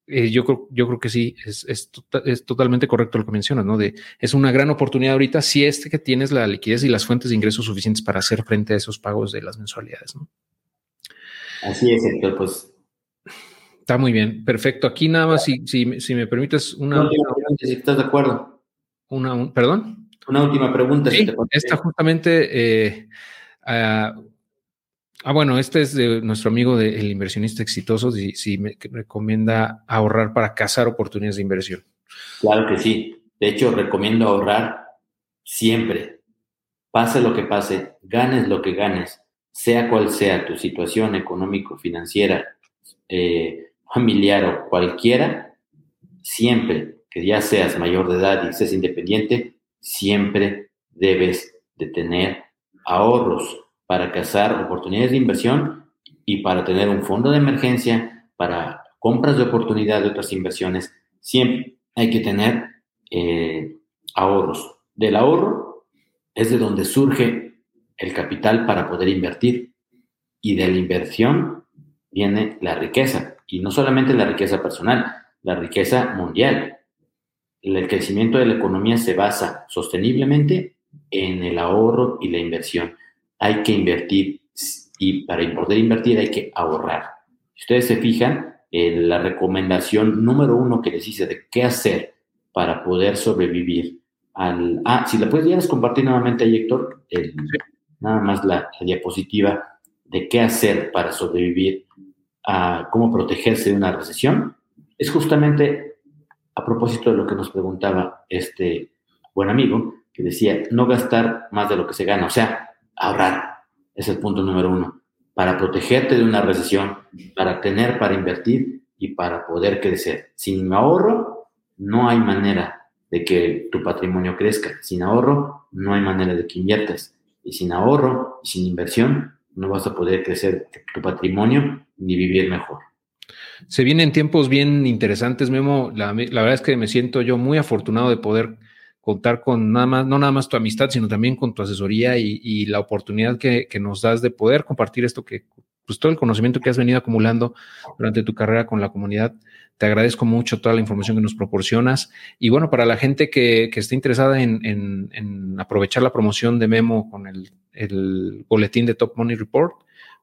eh, yo, creo, yo creo que sí, es, es, tota, es, totalmente correcto lo que mencionas, ¿no? De, es una gran oportunidad ahorita si es que tienes la liquidez y las fuentes de ingresos suficientes para hacer frente a esos pagos de las mensualidades, ¿no? Así es, Héctor, pues. Está muy bien, perfecto. Aquí nada más, si, si, me permites una... última pregunta, si estás de acuerdo. Una, ¿Perdón? Una última pregunta. Sí, esta justamente... Eh, ah, ah, bueno, este es de nuestro amigo del inversionista exitoso, si, si me recomienda ahorrar para cazar oportunidades de inversión. Claro que sí. De hecho, recomiendo ahorrar siempre. Pase lo que pase, ganes lo que ganes sea cual sea tu situación económico, financiera, eh, familiar o cualquiera, siempre que ya seas mayor de edad y seas independiente, siempre debes de tener ahorros para cazar oportunidades de inversión y para tener un fondo de emergencia, para compras de oportunidad de otras inversiones. Siempre hay que tener eh, ahorros. Del ahorro es de donde surge el capital para poder invertir. Y de la inversión viene la riqueza. Y no solamente la riqueza personal, la riqueza mundial. El crecimiento de la economía se basa sosteniblemente en el ahorro y la inversión. Hay que invertir y para poder invertir hay que ahorrar. Si ustedes se fijan, en la recomendación número uno que les hice de qué hacer para poder sobrevivir al... Ah, si la puedes compartir nuevamente ahí, Héctor, nada más la, diapositiva de qué hacer para sobrevivir a cómo protegerse de una recesión, es justamente a propósito de lo que nos preguntaba este buen amigo, que decía, no gastar más de lo que se gana, o sea, ahorrar, es el punto número uno, para protegerte de una recesión, para tener, para invertir y para poder crecer. Sin ahorro, no hay manera de que tu patrimonio crezca. Sin ahorro, no hay manera de que inviertas y sin ahorro y sin inversión no vas a poder crecer tu patrimonio ni vivir mejor. Se vienen tiempos bien interesantes, Memo. La, verdad es que me siento yo muy afortunado de poder contar con nada más, no nada más tu amistad, sino también con tu asesoría y, la oportunidad que, que, nos das de poder compartir esto que, pues todo el conocimiento que has venido acumulando durante tu carrera con la comunidad. Te agradezco mucho toda la información que nos proporcionas. Y bueno, para la gente que, que esté interesada en, aprovechar la promoción de Memo con el, boletín de Top Money Report,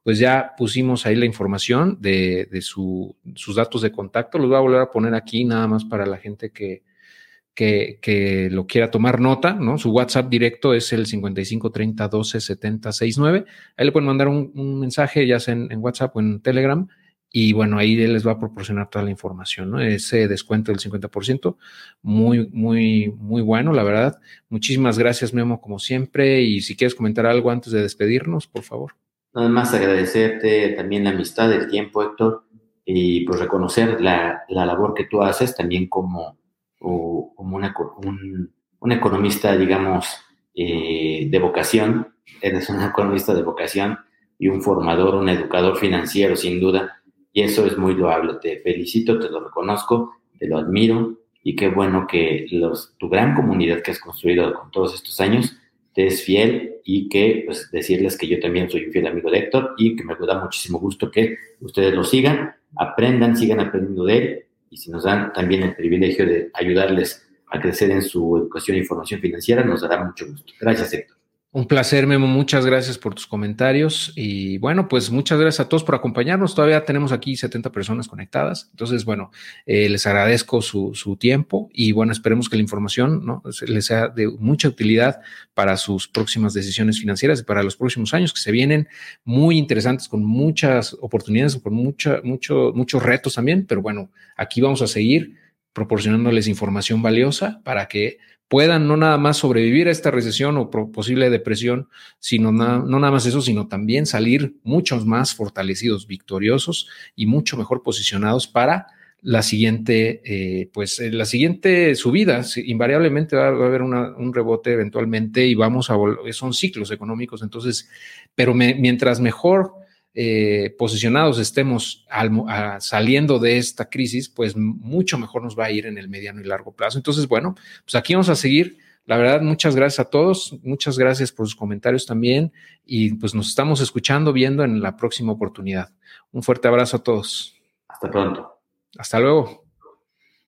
pues ya pusimos ahí la información de, sus datos de contacto. Los voy a volver a poner aquí nada más para la gente que, que, lo quiera tomar nota, ¿no? Su WhatsApp directo es el 55 30 12 70 69. Ahí le pueden mandar un, mensaje, ya sea en, WhatsApp o en Telegram, y bueno, ahí les va a proporcionar toda la información, ¿no? Ese descuento del 50%, muy, muy, muy bueno, la verdad. Muchísimas gracias, Memo, como siempre. Y si quieres comentar algo antes de despedirnos, por favor. Nada más agradecerte también la amistad, el tiempo, Héctor, y pues reconocer la, la labor que tú haces también como, una, un, un, economista, digamos, eh, de vocación. Eres un economista de vocación y un formador, un educador financiero, sin duda y eso es muy loable. Te felicito, te lo reconozco, te lo admiro y qué bueno que los, tu gran comunidad que has construido con todos estos años te es fiel y que pues decirles que yo también soy un fiel amigo de Héctor y que me da muchísimo gusto que ustedes lo sigan, aprendan, sigan aprendiendo de él y si nos dan también el privilegio de ayudarles a crecer en su educación e información financiera, nos dará mucho gusto. Gracias, Héctor. Un placer, Memo. Muchas gracias por tus comentarios. Y bueno, pues muchas gracias a todos por acompañarnos. Todavía tenemos aquí 70 personas conectadas. Entonces, bueno, eh, les agradezco su, su, tiempo y bueno, esperemos que la información ¿no? les sea de mucha utilidad para sus próximas decisiones financieras y para los próximos años que se vienen muy interesantes con muchas oportunidades, con mucho, muchos retos también. Pero bueno, aquí vamos a seguir proporcionándoles información valiosa para que puedan no nada más sobrevivir a esta recesión o posible depresión, sino no nada más eso, sino también salir muchos más fortalecidos, victoriosos y mucho mejor posicionados para la siguiente, eh, pues eh, la siguiente subida, invariablemente va, a haber un rebote eventualmente y vamos a son ciclos económicos, entonces, pero mientras mejor eh, posicionados estemos saliendo de esta crisis, pues mucho mejor nos va a ir en el mediano y largo plazo. Entonces, bueno, pues aquí vamos a seguir. La verdad, muchas gracias a todos, muchas gracias por sus comentarios también y pues nos estamos escuchando, viendo en la próxima oportunidad. Un fuerte abrazo a todos. Hasta pronto. Hasta luego.